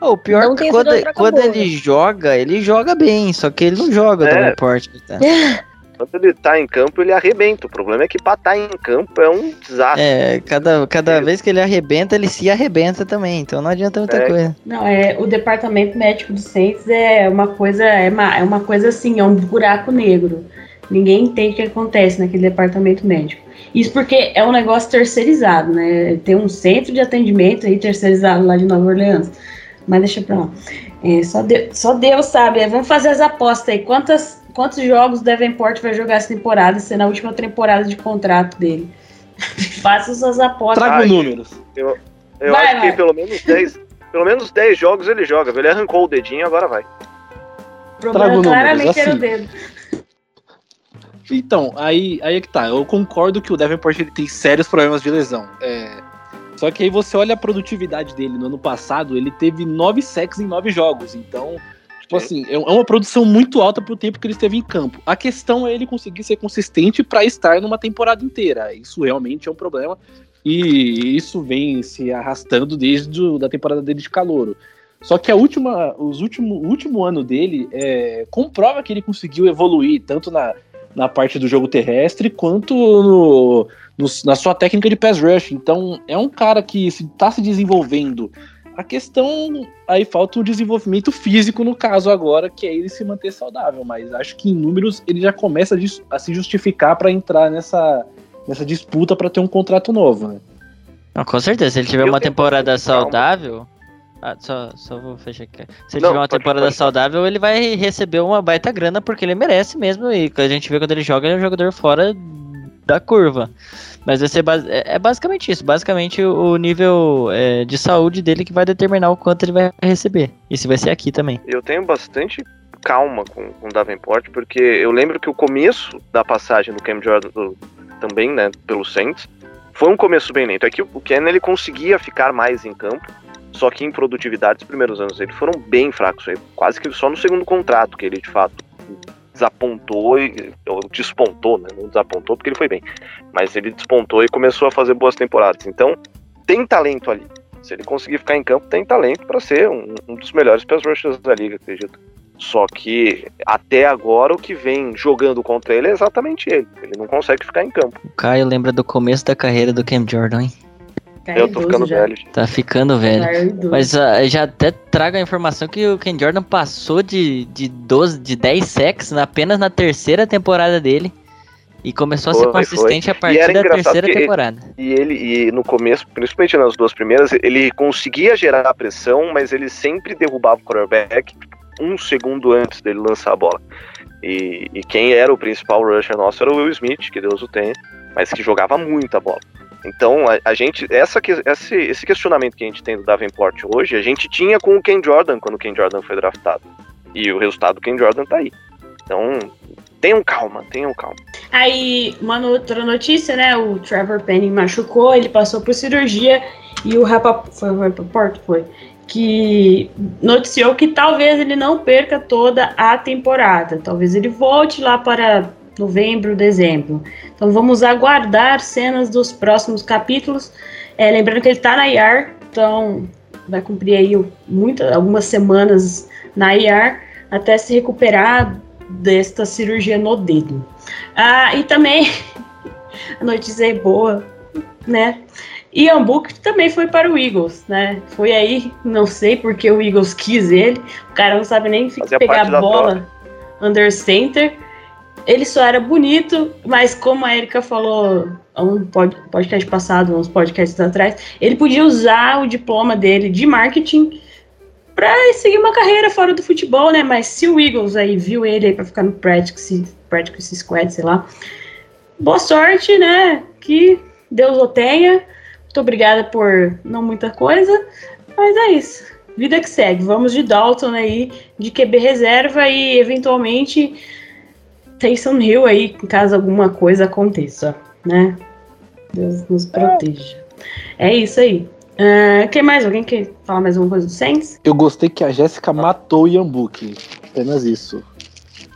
Oh, o pior é que quando, quando ele joga, ele joga bem, só que ele não joga é. do repórter. Tá? Quando ele tá em campo, ele arrebenta. O problema é que pra estar tá em campo é um desastre. É, cada, cada vez que ele arrebenta, ele se arrebenta também. Então não adianta muita é. coisa. Não, é o departamento médico do Saints é uma coisa, é uma, é uma coisa assim, é um buraco negro. Ninguém entende o que acontece naquele departamento médico. Isso porque é um negócio terceirizado, né? Tem um centro de atendimento aí terceirizado lá de Nova Orleans. Mas deixa pra lá. É, só, Deus, só Deus sabe. É, vamos fazer as apostas aí. Quantas quantos jogos o Davenport vai jogar essa temporada, sendo a última temporada de contrato dele. Faça suas apostas. Traga números. Eu, eu vai, acho vai. que pelo menos 10, pelo menos 10 jogos ele joga. Ele arrancou o dedinho, agora vai. O problema claramente assim. era o dedo. Então, aí, aí é que tá. Eu concordo que o Davenport ele tem sérios problemas de lesão. É, só que aí você olha a produtividade dele no ano passado, ele teve 9 sacks em 9 jogos. Então, Tipo assim, é, é uma produção muito alta pro tempo que ele esteve em campo. A questão é ele conseguir ser consistente para estar numa temporada inteira. Isso realmente é um problema. E isso vem se arrastando desde a da temporada dele de calouro. Só que a última, os último, o último ano dele é, comprova que ele conseguiu evoluir tanto na, na parte do jogo terrestre quanto no, no, na sua técnica de pass rush. Então é um cara que está se, tá se desenvolvendo A questão aí falta o desenvolvimento físico no caso agora, que é ele se manter saudável, mas acho que em números ele já começa a, se justificar para entrar nessa, nessa disputa para ter um contrato novo, né? Não, com certeza, se ele tiver Eu uma temporada saudável. Ah, só, só vou fechar aqui. Se ele Não, tiver uma pode- temporada pode. saudável, ele vai receber uma baita grana porque ele merece mesmo. E a gente vê quando ele joga, ele é um jogador fora da curva. Mas vai ser é é basicamente isso. Basicamente o nível é, de saúde dele que vai determinar o quanto ele vai receber. Se vai ser aqui também. Eu tenho bastante calma com, com o Davenport, porque eu lembro que o começo da passagem do Cam Jordan do- também, né, pelo Saints, foi um começo bem lento. É que o Ken ele conseguia ficar mais em campo, só que em produtividade os primeiros anos dele foram bem fracos, quase que só no segundo contrato que ele de fato desapontou e ou despontou, né? Não desapontou porque ele foi bem, mas ele despontou e começou a fazer boas temporadas. Então, tem talento ali. Se ele conseguir ficar em campo, tem talento para ser um, um dos melhores pass rushers da liga, acredito. Só que até agora o que vem jogando contra ele é exatamente ele. Ele não consegue ficar em campo. O Caio lembra do começo da carreira do Cam Jordan, hein? Cara, Eu tô ficando já. velho. Tá ficando velho. Idoso. Mas ah, já até trago a informação que o Ken Jordan passou de, de, 12, de 10 sacks na- apenas na terceira temporada dele. E começou a ser Foi, consistente a partir da terceira ele- temporada. E ele, e no começo, principalmente nas duas primeiras, ele conseguia gerar a pressão, mas ele sempre derrubava o quarterback um segundo antes dele lançar a bola. E, e quem era o principal rusher nosso era o Will Smith, que Deus o tenha, mas que jogava muita bola. Então, a, a gente, essa, esse, esse questionamento que a gente tem do Davenport hoje, a gente tinha com o Ken Jordan quando o Ken Jordan foi draftado. E o resultado do Ken Jordan tá aí. Então, tenham calma, tenham calma. Aí, uma outra notícia, né? O Trevor Penning machucou, ele passou por cirurgia e o Rapap foi o Rappaport, foi, que noticiou que talvez ele não perca toda a temporada. Talvez ele volte lá para novembro, dezembro. Então vamos aguardar cenas dos próximos capítulos. É, lembrando que ele tá na IAR, então vai cumprir aí muitas, algumas semanas na IAR até se recuperar desta cirurgia no dedo. Ah, e também a notícia é boa, né? Ian Book também foi para o Eagles, né? Foi aí, não sei porque o Eagles quis ele. O cara não sabe nem Fazia pegar bola under center. Ele só era bonito, mas como a Erika falou um pod- podcast passado, uns podcasts atrás, ele podia usar o diploma dele de marketing para seguir uma carreira fora do futebol, né? Mas se o Eagles aí viu ele aí para ficar no practice, practice squad, sei lá, boa sorte, né? Que Deus o tenha. Muito obrigada por não muita coisa, mas é isso. Vida que segue. Vamos de Dalton aí, de QB reserva e eventualmente Taysom Hill aí, caso alguma coisa aconteça, né? Deus nos proteja. É isso aí. Uh, quem mais? Alguém quer falar mais alguma coisa do Saints? Eu gostei que a Jéssica matou o Yambuki. Apenas isso.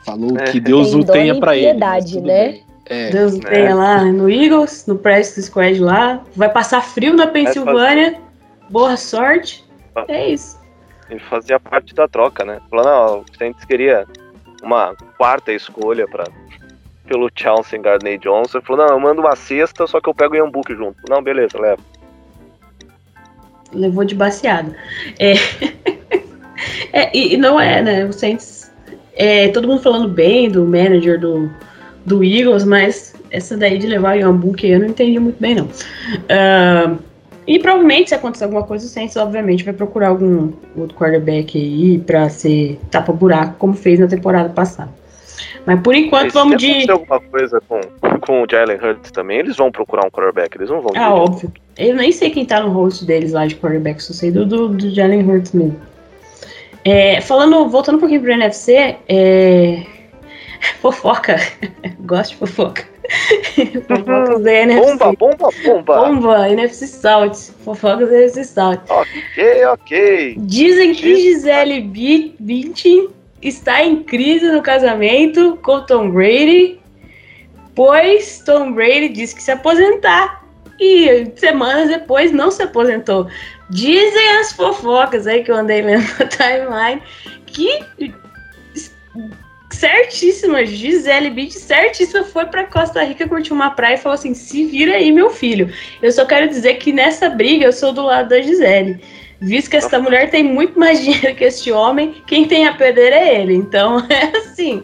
Falou É. que Deus Tem o tenha pra ele. piedade, né? É. Deus o né? tenha lá no Eagles, no Practice Squad lá. Vai passar frio na Pensilvânia. Boa sorte. É isso. Ele fazia parte da troca, né? Falou, não, o Saints queria uma quarta escolha para pelo Chelsea Gardner Johnson. Ele falou, não, eu mando uma sexta, só que eu pego o Yambuki junto. Não, beleza, leva. Levou de baseada. É. É, e, e não é, né? O Saints. É, todo mundo falando bem do manager do, do Eagles, mas essa daí de levar o Yambuki eu não entendi muito bem, não. Ah, e provavelmente, se acontecer alguma coisa, o Saints, obviamente, vai procurar algum outro quarterback aí pra ser tapa-buraco, como fez na temporada passada. Mas por enquanto, Mas vamos se de. acontecer alguma coisa com, com o Jalen Hurts também, eles vão procurar um quarterback, eles não vão. Ah, óbvio. Eu nem sei quem tá no host deles lá de quarterback, só sei do, do, do Jalen Hurts mesmo. É, falando, voltando um pouquinho pro NFC, é... fofoca. Gosto de fofoca. Fofocas da NFC. Bomba, bomba, bomba. Bomba, NFC South. Fofocas da NFC South. Ok, ok. Dizem que Gisele Bündchen está em crise no casamento com Tom Brady, pois Tom Brady disse que se aposentar e semanas depois não se aposentou. Dizem as fofocas aí que eu andei lendo na timeline que certíssima, Gisele Bündchen, certíssima, foi para Costa Rica curtir uma praia e falou assim: se vira aí, meu filho. Eu só quero dizer que nessa briga eu sou do lado da Gisele. Visto que essa mulher tem muito mais dinheiro que este homem, quem tem a perder é ele. Então, é assim,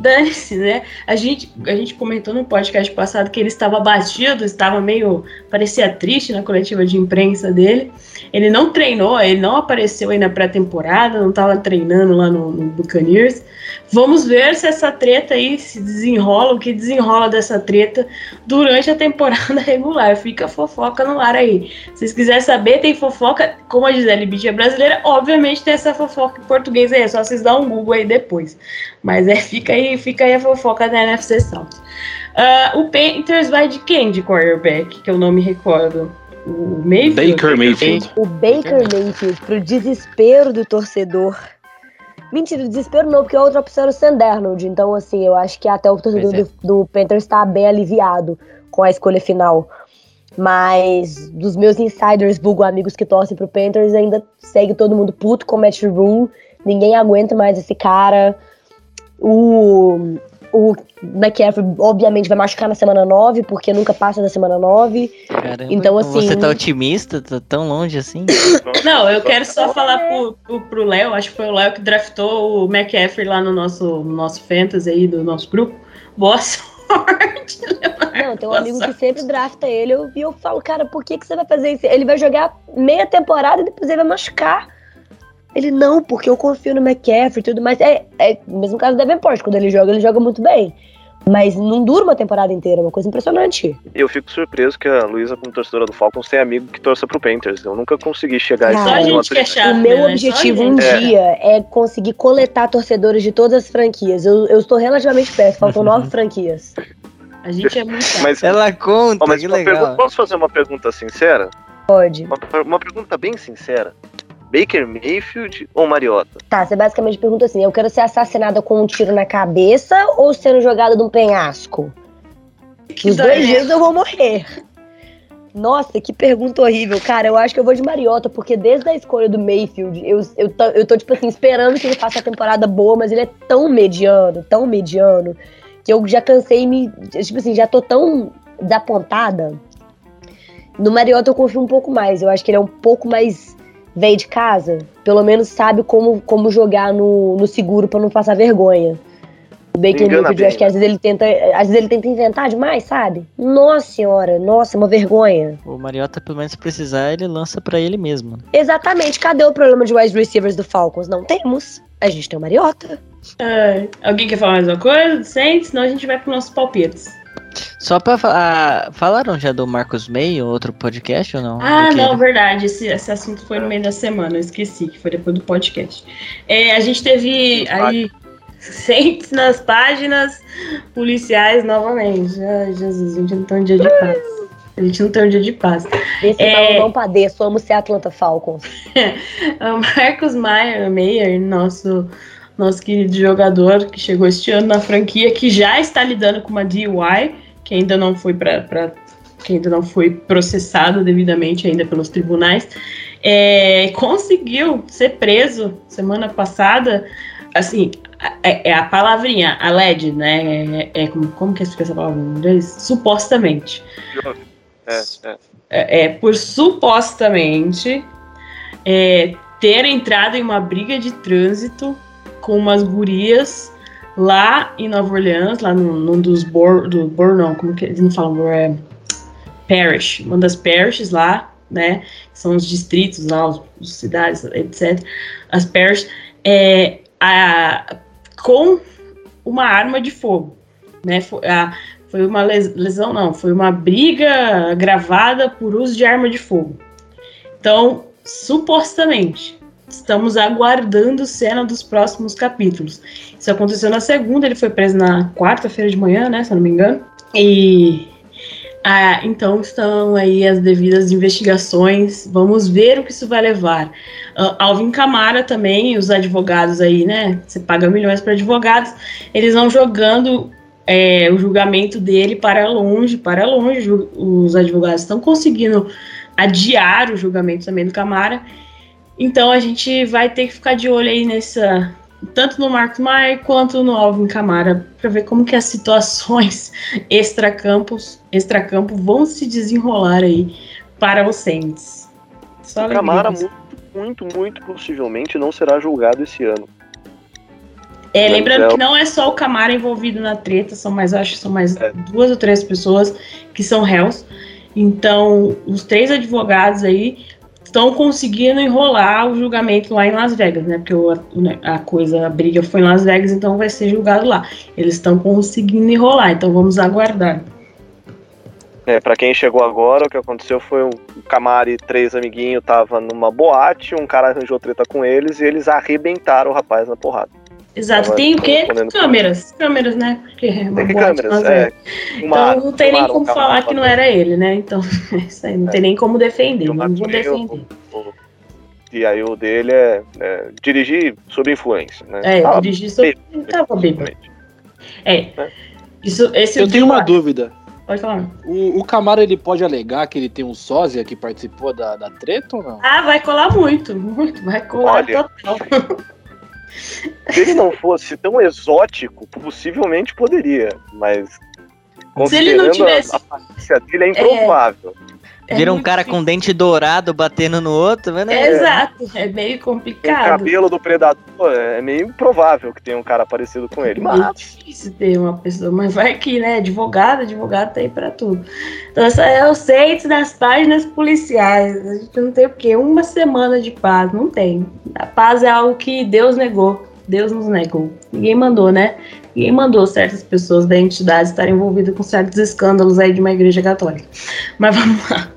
dane-se, né? A gente, a gente comentou no podcast passado que ele estava abatido, estava meio. parecia triste na coletiva de imprensa dele. Ele não treinou, ele não apareceu aí na pré-temporada, não estava treinando lá no, no Buccaneers. Vamos ver se essa treta aí se desenrola, o que desenrola dessa treta durante a temporada regular. Fica fofoca no ar aí. Se vocês quiserem saber, tem fofoca, como a Gisele Beach é brasileira, obviamente tem essa fofoca em português aí, é só vocês dar um Google aí depois. Mas é, fica aí, fica aí a fofoca da NFC South. Uh, o Panthers vai de quem de quarterback, que eu não me recordo? O Mayfield? Baker Mayfield. O Baker Mayfield, pro desespero do torcedor. Mentira, desespero não, porque a outra opção era o Sandernold. Então, assim, eu acho que até o torcedor é. do, do Panthers está bem aliviado com a escolha final. Mas dos meus insiders, vulgo amigos que torcem pro Panthers, ainda segue todo mundo puto com o Matt Rule. Ninguém aguenta mais esse cara. O, o McCaffrey, obviamente, vai machucar na semana 9, porque nunca passa da semana 9. Caramba, Então, assim- Você tá otimista? Tá tão longe assim? Não, eu quero só falar pro, pro, pro Léo, acho que foi o Léo que draftou o McCaffrey lá no nosso, no nosso fantasy aí, do nosso grupo. Boa sorte, Leonardo. Não, tem um amigo que sempre drafta ele. Eu, e eu falo, cara, por que, que você vai fazer isso? Ele vai jogar meia temporada e depois ele vai machucar. Ele, não, porque eu confio no McCaffrey e tudo mais. É, é o mesmo caso do Davenport. Quando ele joga, ele joga muito bem. Mas não dura uma temporada inteira, é uma coisa impressionante. Eu fico surpreso que a Luísa, como torcedora do Falcons, tem amigo que torça pro Panthers. Eu nunca consegui chegar a esse Só a que é chato. o meu né? objetivo um gente. dia é conseguir coletar torcedores de todas as franquias. Eu, eu estou relativamente perto, faltam nove franquias. A gente é muito. Mas, Ela conta, Ó, mas que legal. pergunta- posso fazer uma pergunta sincera? Pode. Uma, uma pergunta bem sincera. Baker Mayfield ou Mariota? Tá, você basicamente pergunta assim: eu quero ser assassinada com um tiro na cabeça ou sendo jogada de um penhasco? Que Os dois né? dias eu vou morrer. Nossa, que pergunta horrível. Cara, eu acho que eu vou de Mariota, porque desde a escolha do Mayfield, eu, eu, tô, eu tô, tipo assim, esperando que ele faça a temporada boa, mas ele é tão mediano, tão mediano, que eu já cansei me. Tipo assim, já tô tão desapontada. No Mariota eu confio um pouco mais. Eu acho que ele é um pouco mais velho de casa. Pelo menos sabe como, como jogar no, no seguro pra não passar vergonha. O Baker Engana Mayfield, acho que às vezes ele tenta. Às vezes ele tenta inventar demais, sabe? Nossa senhora, nossa, uma vergonha. O Mariota, pelo menos se precisar, ele lança pra ele mesmo. Exatamente, cadê o problema de wide receivers do Falcons? Não temos. A gente tem o Mariota. Ai, alguém quer falar mais uma coisa Saints? Senão a gente vai pro nossos palpites. Só pra falar. Falaram já do Marcos May, outro podcast ou não? Ah, não, verdade. Esse, esse assunto foi no meio da semana, eu esqueci, que foi depois do podcast. É, a gente teve aí Saints nas páginas policiais novamente. Ai, Jesus, a gente não tem um dia de paz. A gente não tem um dia de paz. Desse É. é... não padeço, amo ser Atlanta Falcons. O Marcos Meyer, Meyer, nosso, nosso querido jogador que chegou este ano na franquia, que já está lidando com uma DUI, que ainda não foi para que ainda não foi processado devidamente ainda pelos tribunais, é, conseguiu ser preso semana passada. Assim, é, é a palavrinha, alleged, né? É, é como, como que fica essa palavra em inglês? Supostamente É, é. é, é, por supostamente é, ter entrado em uma briga de trânsito com umas gurias lá em Nova Orleans, lá num, num dos bor, do bor não, como que eles não falam, é parish, uma das parishes lá, né, são os distritos lá, os, os cidades, etc, as parishes, é, a, com uma arma de fogo, né, foi, a, foi uma les- lesão, não, foi uma briga gravada por uso de arma de fogo. Então, supostamente, estamos aguardando cena dos próximos capítulos. Isso aconteceu na segunda, ele foi preso na quarta-feira de manhã, né, se eu não me engano. E ah, então estão aí as devidas investigações. Vamos ver o que isso vai levar. Ah, Alvin Camara também, os advogados aí, né? Você paga milhões para advogados, eles vão jogando é, o julgamento dele para longe, para longe. Os advogados estão conseguindo adiar o julgamento também do Camara. Então a gente vai ter que ficar de olho aí nessa. Tanto no Marcos Maia quanto no Alvin Camara, para ver como que as situações extracampos, extracampo vão se desenrolar aí para os Saints. Só O Camara muito muito, muito possivelmente não será julgado esse ano. É, lembrando é que não é só o Camara envolvido na treta, são mais, acho que são mais É. duas ou três pessoas que são réus. Então, os três advogados aí estão conseguindo enrolar o julgamento lá em Las Vegas, né? Porque o- né, a coisa, a briga foi em Las Vegas, então vai ser julgado lá. Eles estão conseguindo enrolar, então vamos aguardar. É, pra quem chegou agora, o que aconteceu foi o Camari e três amiguinhos tava numa boate, um cara arranjou treta com eles e eles arrebentaram o rapaz na porrada. Exato, tem o quê? Câmeras, câmeras, né? Porque é uma Tem que câmeras, é. Uma- Então não tem nem como falar que não era ele, né? Então, é isso aí, não tem nem como defender, não vou defender. o- o- E aí o dele é, é dirigir sob influência, né? É, Ah, dirigir sobre. Tava bêbado. É. Isso, esse Eu tenho uma dúvida. dúvida. Pode falar. O, o Camaro ele pode alegar que ele tem um sósia que participou da, da treta ou não? Ah, vai colar muito, muito, vai colar Olha. total. Se ele não fosse tão exótico, possivelmente poderia, mas Se ele não considerando a- tivesse- a aparência dele é improvável. É Vira um cara difícil. com dente dourado batendo no outro, mas não É, Exato, é meio O complicado. cabelo do predador é meio improvável que tenha um cara parecido com ele, É mas difícil ter uma pessoa, mas vai que, né? Advogado, advogado tá aí pra tudo. Então, essa é o seito das páginas policiais. A gente não tem o quê? Uma semana de paz. Não tem. A paz é algo que Deus negou. Deus nos negou. Ninguém mandou, né? Ninguém mandou certas pessoas da entidade estarem envolvidas com certos escândalos aí de uma igreja católica. Mas vamos lá.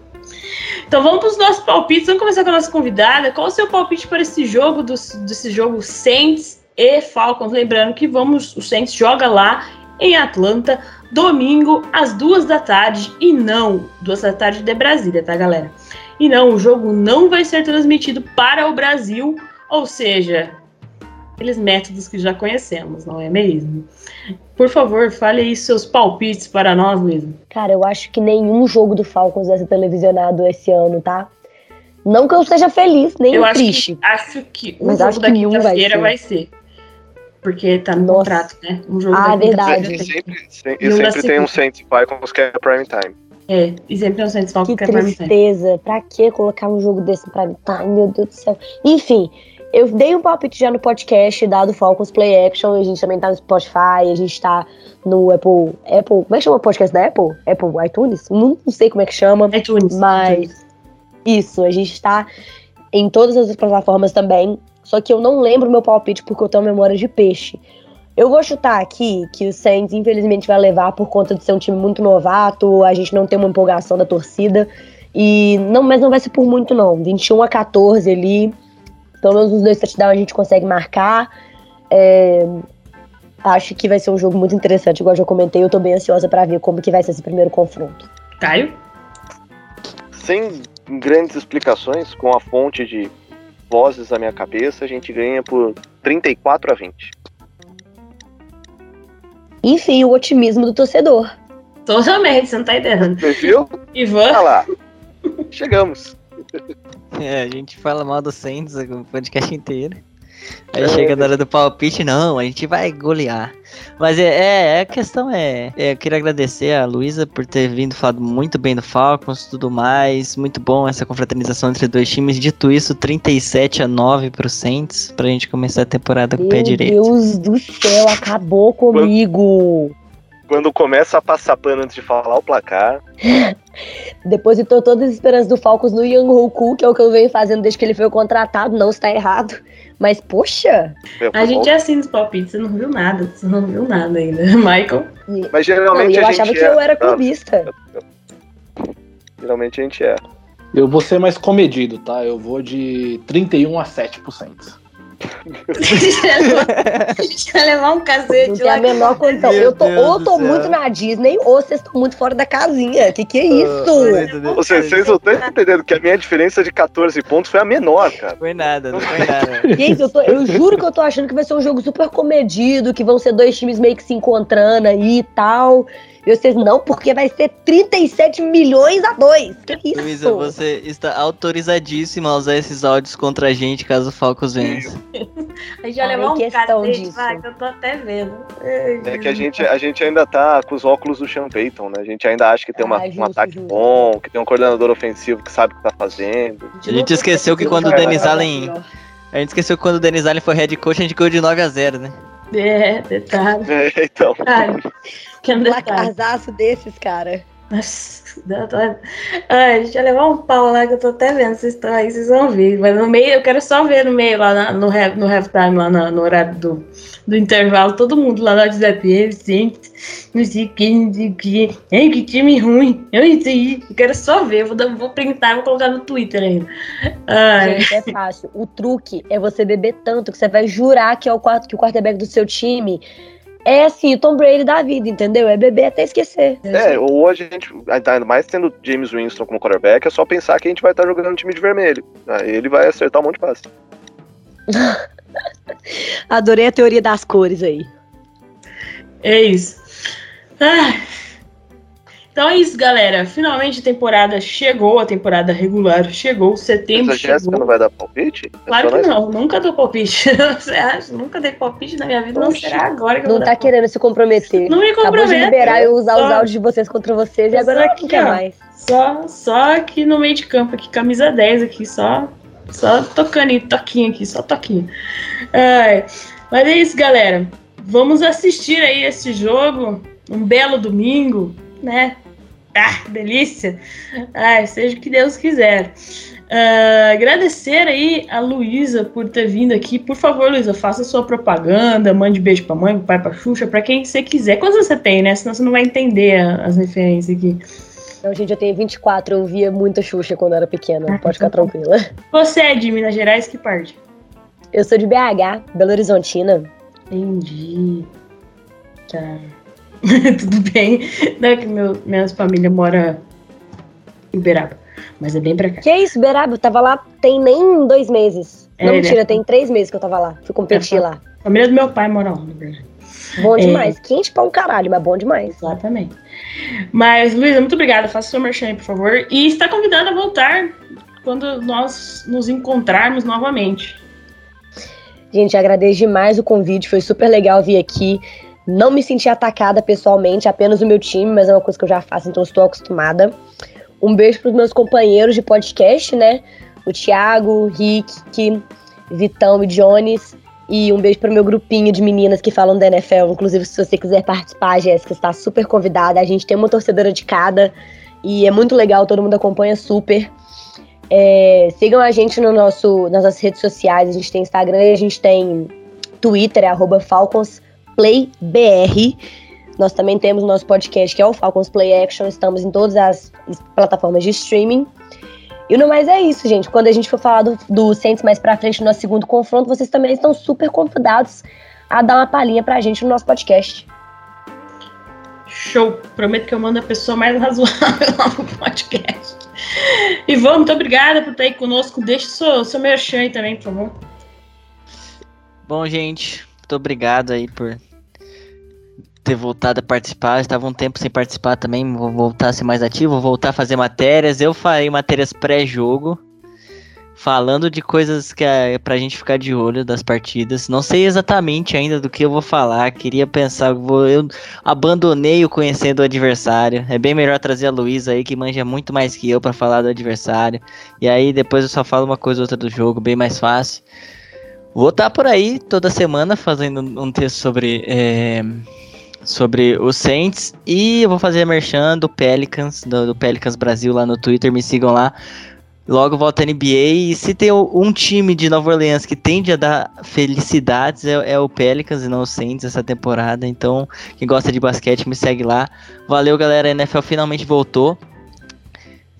Então vamos para os nossos palpites. Vamos começar com a nossa convidada. Qual o seu palpite para esse jogo, do, desse jogo Saints e Falcons? Lembrando que vamos, o Saints joga lá em Atlanta, domingo, às duas da tarde. E não, duas da tarde de Brasília, tá, galera? E não, o jogo não vai ser transmitido para o Brasil, ou seja, aqueles métodos que já conhecemos, não é mesmo? Por favor, fale aí seus palpites para nós, Luísa. Cara, eu acho que nenhum jogo do Falcons vai ser televisionado esse ano, tá? Não que eu seja feliz, nem Eu acho triste. que, acho que o Mas jogo acho da que nenhum vai quinta-feira ser. vai ser. Porque tá no Nossa. contrato, né? Um jogo Ah, da verdade. e sempre, se- E um sempre tem um. Saints Falcons que é prime time. É, e sempre é um Saints Falcons Que que é prime time. tristeza. Pra que colocar um jogo desse mim? Ai, meu Deus do céu. Enfim, eu dei um palpite já no podcast dado Falcons Play Action. A gente também tá no Spotify, a gente tá no Apple. Apple. Como é que chama o podcast da Apple? Apple iTunes? Não, não sei como é que chama. iTunes. Mas isso, a gente tá em todas as plataformas também. Só que eu não lembro meu palpite porque eu tenho memória de peixe. Eu vou chutar aqui que o Saints, infelizmente, vai levar por conta de ser um time muito novato, a gente não tem uma empolgação da torcida. E não, mas não vai ser por muito, não. 21 a 14 ali. Pelo menos os dois touchdowns a gente consegue marcar. É, acho que vai ser um jogo muito interessante, igual eu já comentei. Eu tô bem ansiosa pra ver como que vai ser esse primeiro confronto. Caio? Sem grandes explicações, com a fonte de vozes na minha cabeça, a gente ganha por 34 a 20. Enfim, o otimismo do torcedor. Totalmente, você não tá entendendo. Você viu? Ivan? Olha lá. Chegamos. É, a gente fala mal do Saints o podcast inteiro. Aí É, chega na hora do palpite, não, a gente vai golear. Mas é, é a questão é, é, eu queria agradecer a Luísa por ter vindo falado muito bem do Falcons, tudo mais, muito bom essa confraternização entre dois times. Dito isso, 37 a 9 pro Saints, pra gente começar a temporada com o pé Meu direito. Deus do céu, acabou comigo. Quando começa a passar pano antes de falar o placar, Depositou todas as esperanças do Falcons no Young Hoku, que é o que eu venho fazendo desde que ele foi contratado. Não está errado. Mas, poxa. A gente bom. é assim nos palpites, você não viu nada, você não viu nada ainda. Michael? Mas Não, geralmente e eu a achava gente que é. eu era Não, clubista. geralmente a gente é. Eu vou ser mais comedido, tá? Eu vou de 31 a 7%. A gente vai levar um Não cacete tem lá. a menor condição. Meu Eu, tô, Deus ou tô céu. muito na Disney, ou vocês estão muito fora da casinha. Que que é isso? Ou seja, vocês não estão entendendo que a minha diferença de 14 pontos foi a menor, cara. Foi nada, não foi nada. Gente, eu, tô- eu juro que eu tô achando que vai ser um jogo super comedido, que vão ser dois times meio que se encontrando aí e tal. E vocês não, porque vai ser 37 milhões a 2. Que isso? Luísa, você está autorizadíssima a usar esses áudios contra a gente caso o Falcons vença. A gente já Ai, levou um questão cacete, vai, que eu tô até vendo. É que a gente, a gente ainda tá com os óculos do Sean Payton, né? A gente ainda acha que tem uma, Ah, um justo, ataque justo. bom, que tem um coordenador ofensivo que sabe o que tá fazendo. A gente esqueceu que quando o Denis Allen. A gente esqueceu que quando o Denis Allen foi head coach, a gente ganhou de 9 a 0 né? É, detalhe. É, então. Ai, que é placarzaço desses, cara. Dá- dá- Ai, a gente vai levar um pau lá que eu tô até vendo. Vocês estão aí, vocês vão ver. Mas no meio, eu quero só ver no meio, lá na- no, no halftime, lá na- no horário do, do intervalo, todo mundo lá no WhatsApp. Sempre, não sei o que, não sei o que. Ai, que time ruim. Eu sei. Eu quero só ver. Vou, vou printar e vou colocar no Twitter ainda. Ai, Gente, é fácil. O truque é você beber tanto que você vai jurar que é o quarto que o quarterback do seu time é assim, o Tom Brady da vida, entendeu? É beber até esquecer. É, ou a gente, ainda mais tendo James Winston como quarterback, é só pensar que a gente vai estar jogando no time de vermelho. Aí ele vai acertar um monte de passe. Adorei a teoria das cores aí. É isso. Ah. Então é isso, galera. Finalmente a temporada chegou, a temporada regular chegou, setembro Mas a Jéssica chegou. não vai dar palpite? É Claro que não, nunca dou palpite. Você acha? Nunca dei palpite na minha vida, não Oxi. será agora que eu Não vou tá dar querendo se comprometer. Não me Acabou de comprometo. liberar eu usar os Só- áudios de vocês contra vocês e agora aqui, quer mais? Só, só aqui no meio de campo, aqui, camisa 10 aqui, só, só tocando aí, toquinho aqui, só toquinho. Ai, mas é isso, galera. Vamos assistir aí esse jogo, um belo domingo, né? Ah, delícia! Ai, seja o que Deus quiser. Ah, agradecer aí a Luísa por ter vindo aqui. Por favor, Luísa, faça sua propaganda, mande beijo pra mãe, pro pai, pra Xuxa, pra quem você quiser. Quantos você tem, né? Senão você não vai entender as referências aqui. Não, gente, eu tenho 24, eu via muita Xuxa quando eu era pequena. Pode ficar tranquila. Você é de Minas Gerais, que parte? Eu sou de BH, Belo Horizontina. Entendi. Tá. Tudo bem. Não é que meu, minha família mora em Uberaba. Mas é bem pra cá. Que isso, Beraba? Eu tava lá tem nem dois meses. É, Não, né? mentira, tem três meses que eu tava lá. Fui competir É, lá. A família do meu pai mora lá, na verdade. Bom É. demais. Quente pra um caralho, mas bom demais. Exatamente. Mas, Luísa, muito obrigada. Faça seu merchan aí, por favor. E está convidada a voltar quando nós nos encontrarmos novamente. Gente, agradeço demais o convite, foi super legal vir aqui. Não me senti atacada pessoalmente, apenas o meu time, mas é uma coisa que eu já faço, então estou acostumada. Um beijo para os meus companheiros de podcast, né? O Thiago, Rick, Vitão e Jones. E um beijo para o meu grupinho de meninas que falam da NFL. Inclusive, se você quiser participar, Jéssica, está super convidada. A gente tem uma torcedora de cada e é muito legal, todo mundo acompanha super. É, sigam a gente no nosso, nas nossas redes sociais. A gente tem Instagram e a gente tem Twitter, é arroba FalconsPlayBR. Nós também temos o nosso podcast, que é o Falcons Play Action. Estamos em todas as plataformas de streaming. E no mais é isso, gente. Quando a gente for falar do, do Saints mais pra frente no nosso segundo confronto, vocês também estão super convidados a dar uma palhinha pra gente no nosso podcast. Show! Prometo que eu mando a pessoa mais razoável lá no podcast. E vamos, muito obrigada por estar aí conosco. Deixa o seu, seu merchan aí também, por favor. Bom, gente, muito obrigado aí por ter voltado a participar. Estava um tempo sem participar também, vou voltar a ser mais ativo, vou voltar a fazer matérias. Eu farei matérias pré-jogo, falando de coisas que é pra gente ficar de olho das partidas. Não sei exatamente ainda do que eu vou falar, queria pensar, vou, eu abandonei o conhecendo o adversário. É bem melhor trazer a Luísa aí, que manja muito mais que eu pra falar do adversário. E aí depois eu só falo uma coisa ou outra do jogo, bem mais fácil. Vou estar por aí toda semana fazendo um texto sobre, é, sobre os Saints e eu vou fazer a merchan do Pelicans, do, do Pelicans Brasil lá no Twitter, me sigam lá. Logo volta NBA e se tem um time de Nova Orleans que tende a dar felicidades é, é o Pelicans e não o Saints essa temporada. Então, quem gosta de basquete me segue lá. Valeu, galera. A NFL finalmente voltou.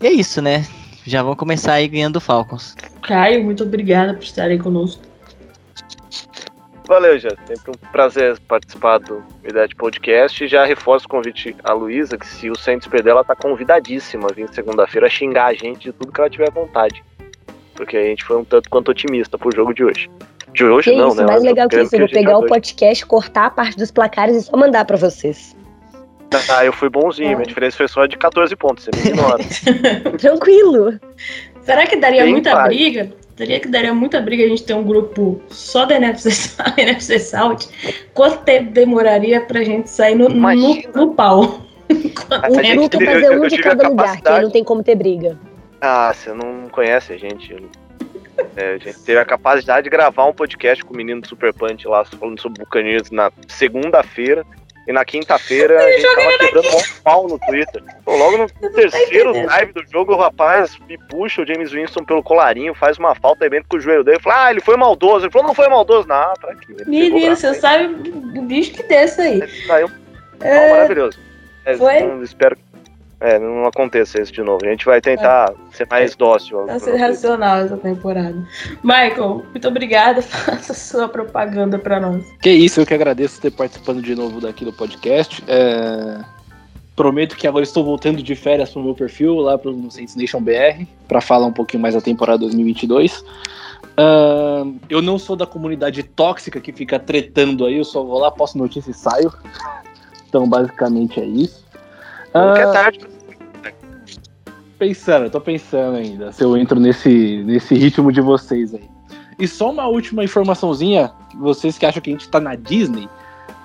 E é isso, né? Já vão começar aí ganhando do Falcons. Caio, muito obrigada por estar aí conosco. Valeu, já. Sempre um prazer participar do Ideia de Podcast. E já reforço o convite à Luísa, que se o Santos perder, ela tá convidadíssima a vir segunda-feira xingar a gente de tudo que ela tiver vontade. Porque a gente foi um tanto quanto otimista pro jogo de hoje. De hoje Que não, isso, né? mais legal que isso. Eu vou pegar o podcast, cortar a parte dos placares e só mandar pra vocês. Ah, eu fui bonzinho, minha diferença foi só de 14 pontos, você me ignora. Tranquilo. Será que daria Bem muita fácil. briga? Daria que daria muita briga a gente ter um grupo só da NFC, NFC South? Quanto tempo demoraria pra gente sair no, no, no pau? A Um gente grupo teve- fazer eu- um eu de cada lugar, que aí não tem como ter briga. Ah, você não conhece a gente. É, a gente teve a capacidade de gravar um podcast com o menino do Super Punch lá falando sobre Buccaneers na segunda-feira. E na quinta-feira a gente tava quebrando um pau no Twitter. Logo no terceiro drive do jogo, o rapaz me puxa o James Winston pelo colarinho, faz uma falta, arrebenta com o joelho dele. Fala, ah, ele foi maldoso. Ele falou, não foi maldoso. Não, pra quê? Ele Menino, você sabe o bicho que desse aí. ele Saiu É, maravilhoso. É, foi? não- espero que é, não aconteça isso de novo. A gente vai tentar ser mais dócil. Tá sendo racional essa temporada. Michael, muito obrigada. Faça sua propaganda pra nós. Que isso, eu que agradeço ter participando de novo daqui do podcast. É, Prometo que agora estou voltando de férias pro meu perfil lá pro no Saints Nation BR para falar um pouquinho mais da temporada 2022. Ahn, eu não sou da comunidade tóxica que fica tretando aí, eu só vou lá, posto notícia e saio. Então, basicamente é isso. Nunca é Ah, tarde. Pensando, eu tô pensando ainda se eu entro nesse, nesse ritmo de vocês aí. E só uma última informaçãozinha, vocês que acham que a gente tá na Disney,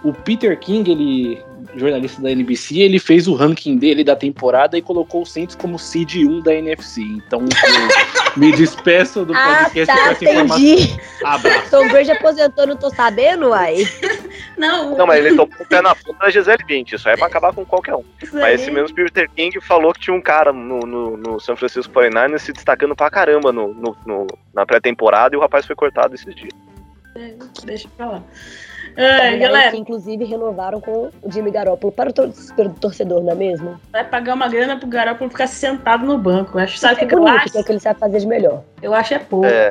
o Peter King, ele, jornalista da NBC, ele fez o ranking dele da temporada e colocou o Saints como seed 1 da NFC. Então eu me despeço do Ah, podcast tá, com essa entendi. Abraço. Tom Brady aposentou, não tô sabendo, uai. Não, Não, mas ele tomou o pé na bunda da Gisele Bündchen. Isso aí é pra acabar com qualquer um. isso Mas aí- esse mesmo Peter King falou que tinha um cara no, no, no San Francisco 49ers se destacando pra caramba no, no- no- na pré-temporada e o rapaz foi cortado esses dias. Deixa pra lá. Ai, galera, Que inclusive renovaram com o Jimmy Garoppolo para o tor- para o torcedor, não é mesmo? vai pagar uma grana pro Garoppolo ficar sentado no banco. Eu Acho, sabe o que, é que eu bonito, acho? que é o que ele sabe fazer de melhor. Eu acho é pouco. É.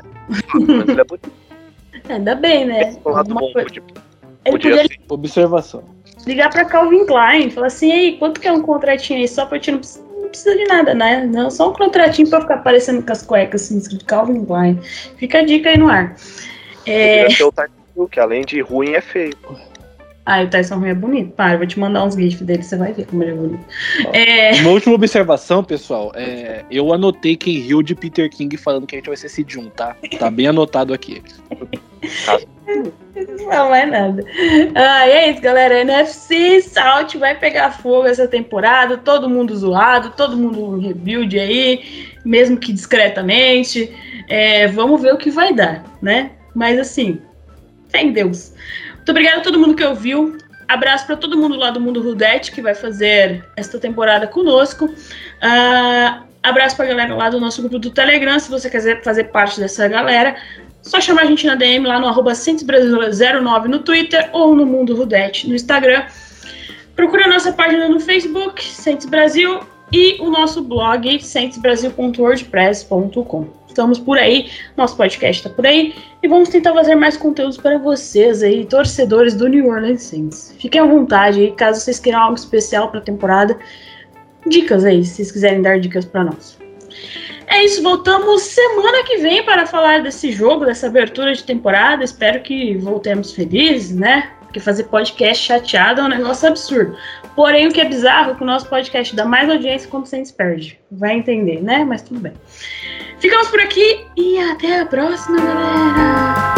Mas ele é bonito. Ainda bem, né? É um lado bom, coisa- podia- Ele podia ser. Observação. ligar pra Calvin Klein, falar assim, ei, quanto que é um contratinho aí? Só pra ti não precisa, não precisa de nada, né? Não, só um contratinho pra ficar aparecendo com as cuecas assim, escrito Calvin Klein. Fica a dica aí no ar. É... Podia ser o Tyson Hill, que além de ruim é feio. Ah, o Tyson Ruim é bonito. Para, eu vou te mandar uns gifs dele, você vai ver como ele é bonito. É... Uma última observação, pessoal. É, eu anotei quem riu de Peter King falando que a gente vai ser seed 1, tá? Tá bem anotado aqui. Não fala mais nada. Ah, e é isso, galera. NFC South vai pegar fogo essa temporada. Todo mundo zoado, todo mundo rebuild aí, mesmo que discretamente. É, vamos ver o que vai dar, né? Mas assim, em Deus. Muito obrigada a todo mundo que ouviu. Abraço para todo mundo lá do Mundo Rudete que vai fazer esta temporada conosco. Ah, abraço para a galera lá do nosso grupo do Telegram. Se você quiser fazer parte dessa galera, só chamar a gente na DM lá no arroba CentesBrasil09 no Twitter ou no Mundo Rudete no Instagram. Procura a nossa página no Facebook, Centes Brasil, e o nosso blog, centesbrasil.wordpress.com. Estamos por aí, nosso podcast está por aí, e vamos tentar fazer mais conteúdos para vocês aí, torcedores do New Orleans Saints. Fiquem à vontade aí, caso vocês queiram algo especial para a temporada. Dicas aí, se vocês quiserem dar dicas para nós. É isso, voltamos semana que vem para falar desse jogo, dessa abertura de temporada. Espero que voltemos felizes, né? Porque fazer podcast chateado é um negócio absurdo. Porém, o que é bizarro é que o nosso podcast dá mais audiência quando você se perde. Vai entender, né? Mas tudo bem. Ficamos por aqui e até a próxima, galera!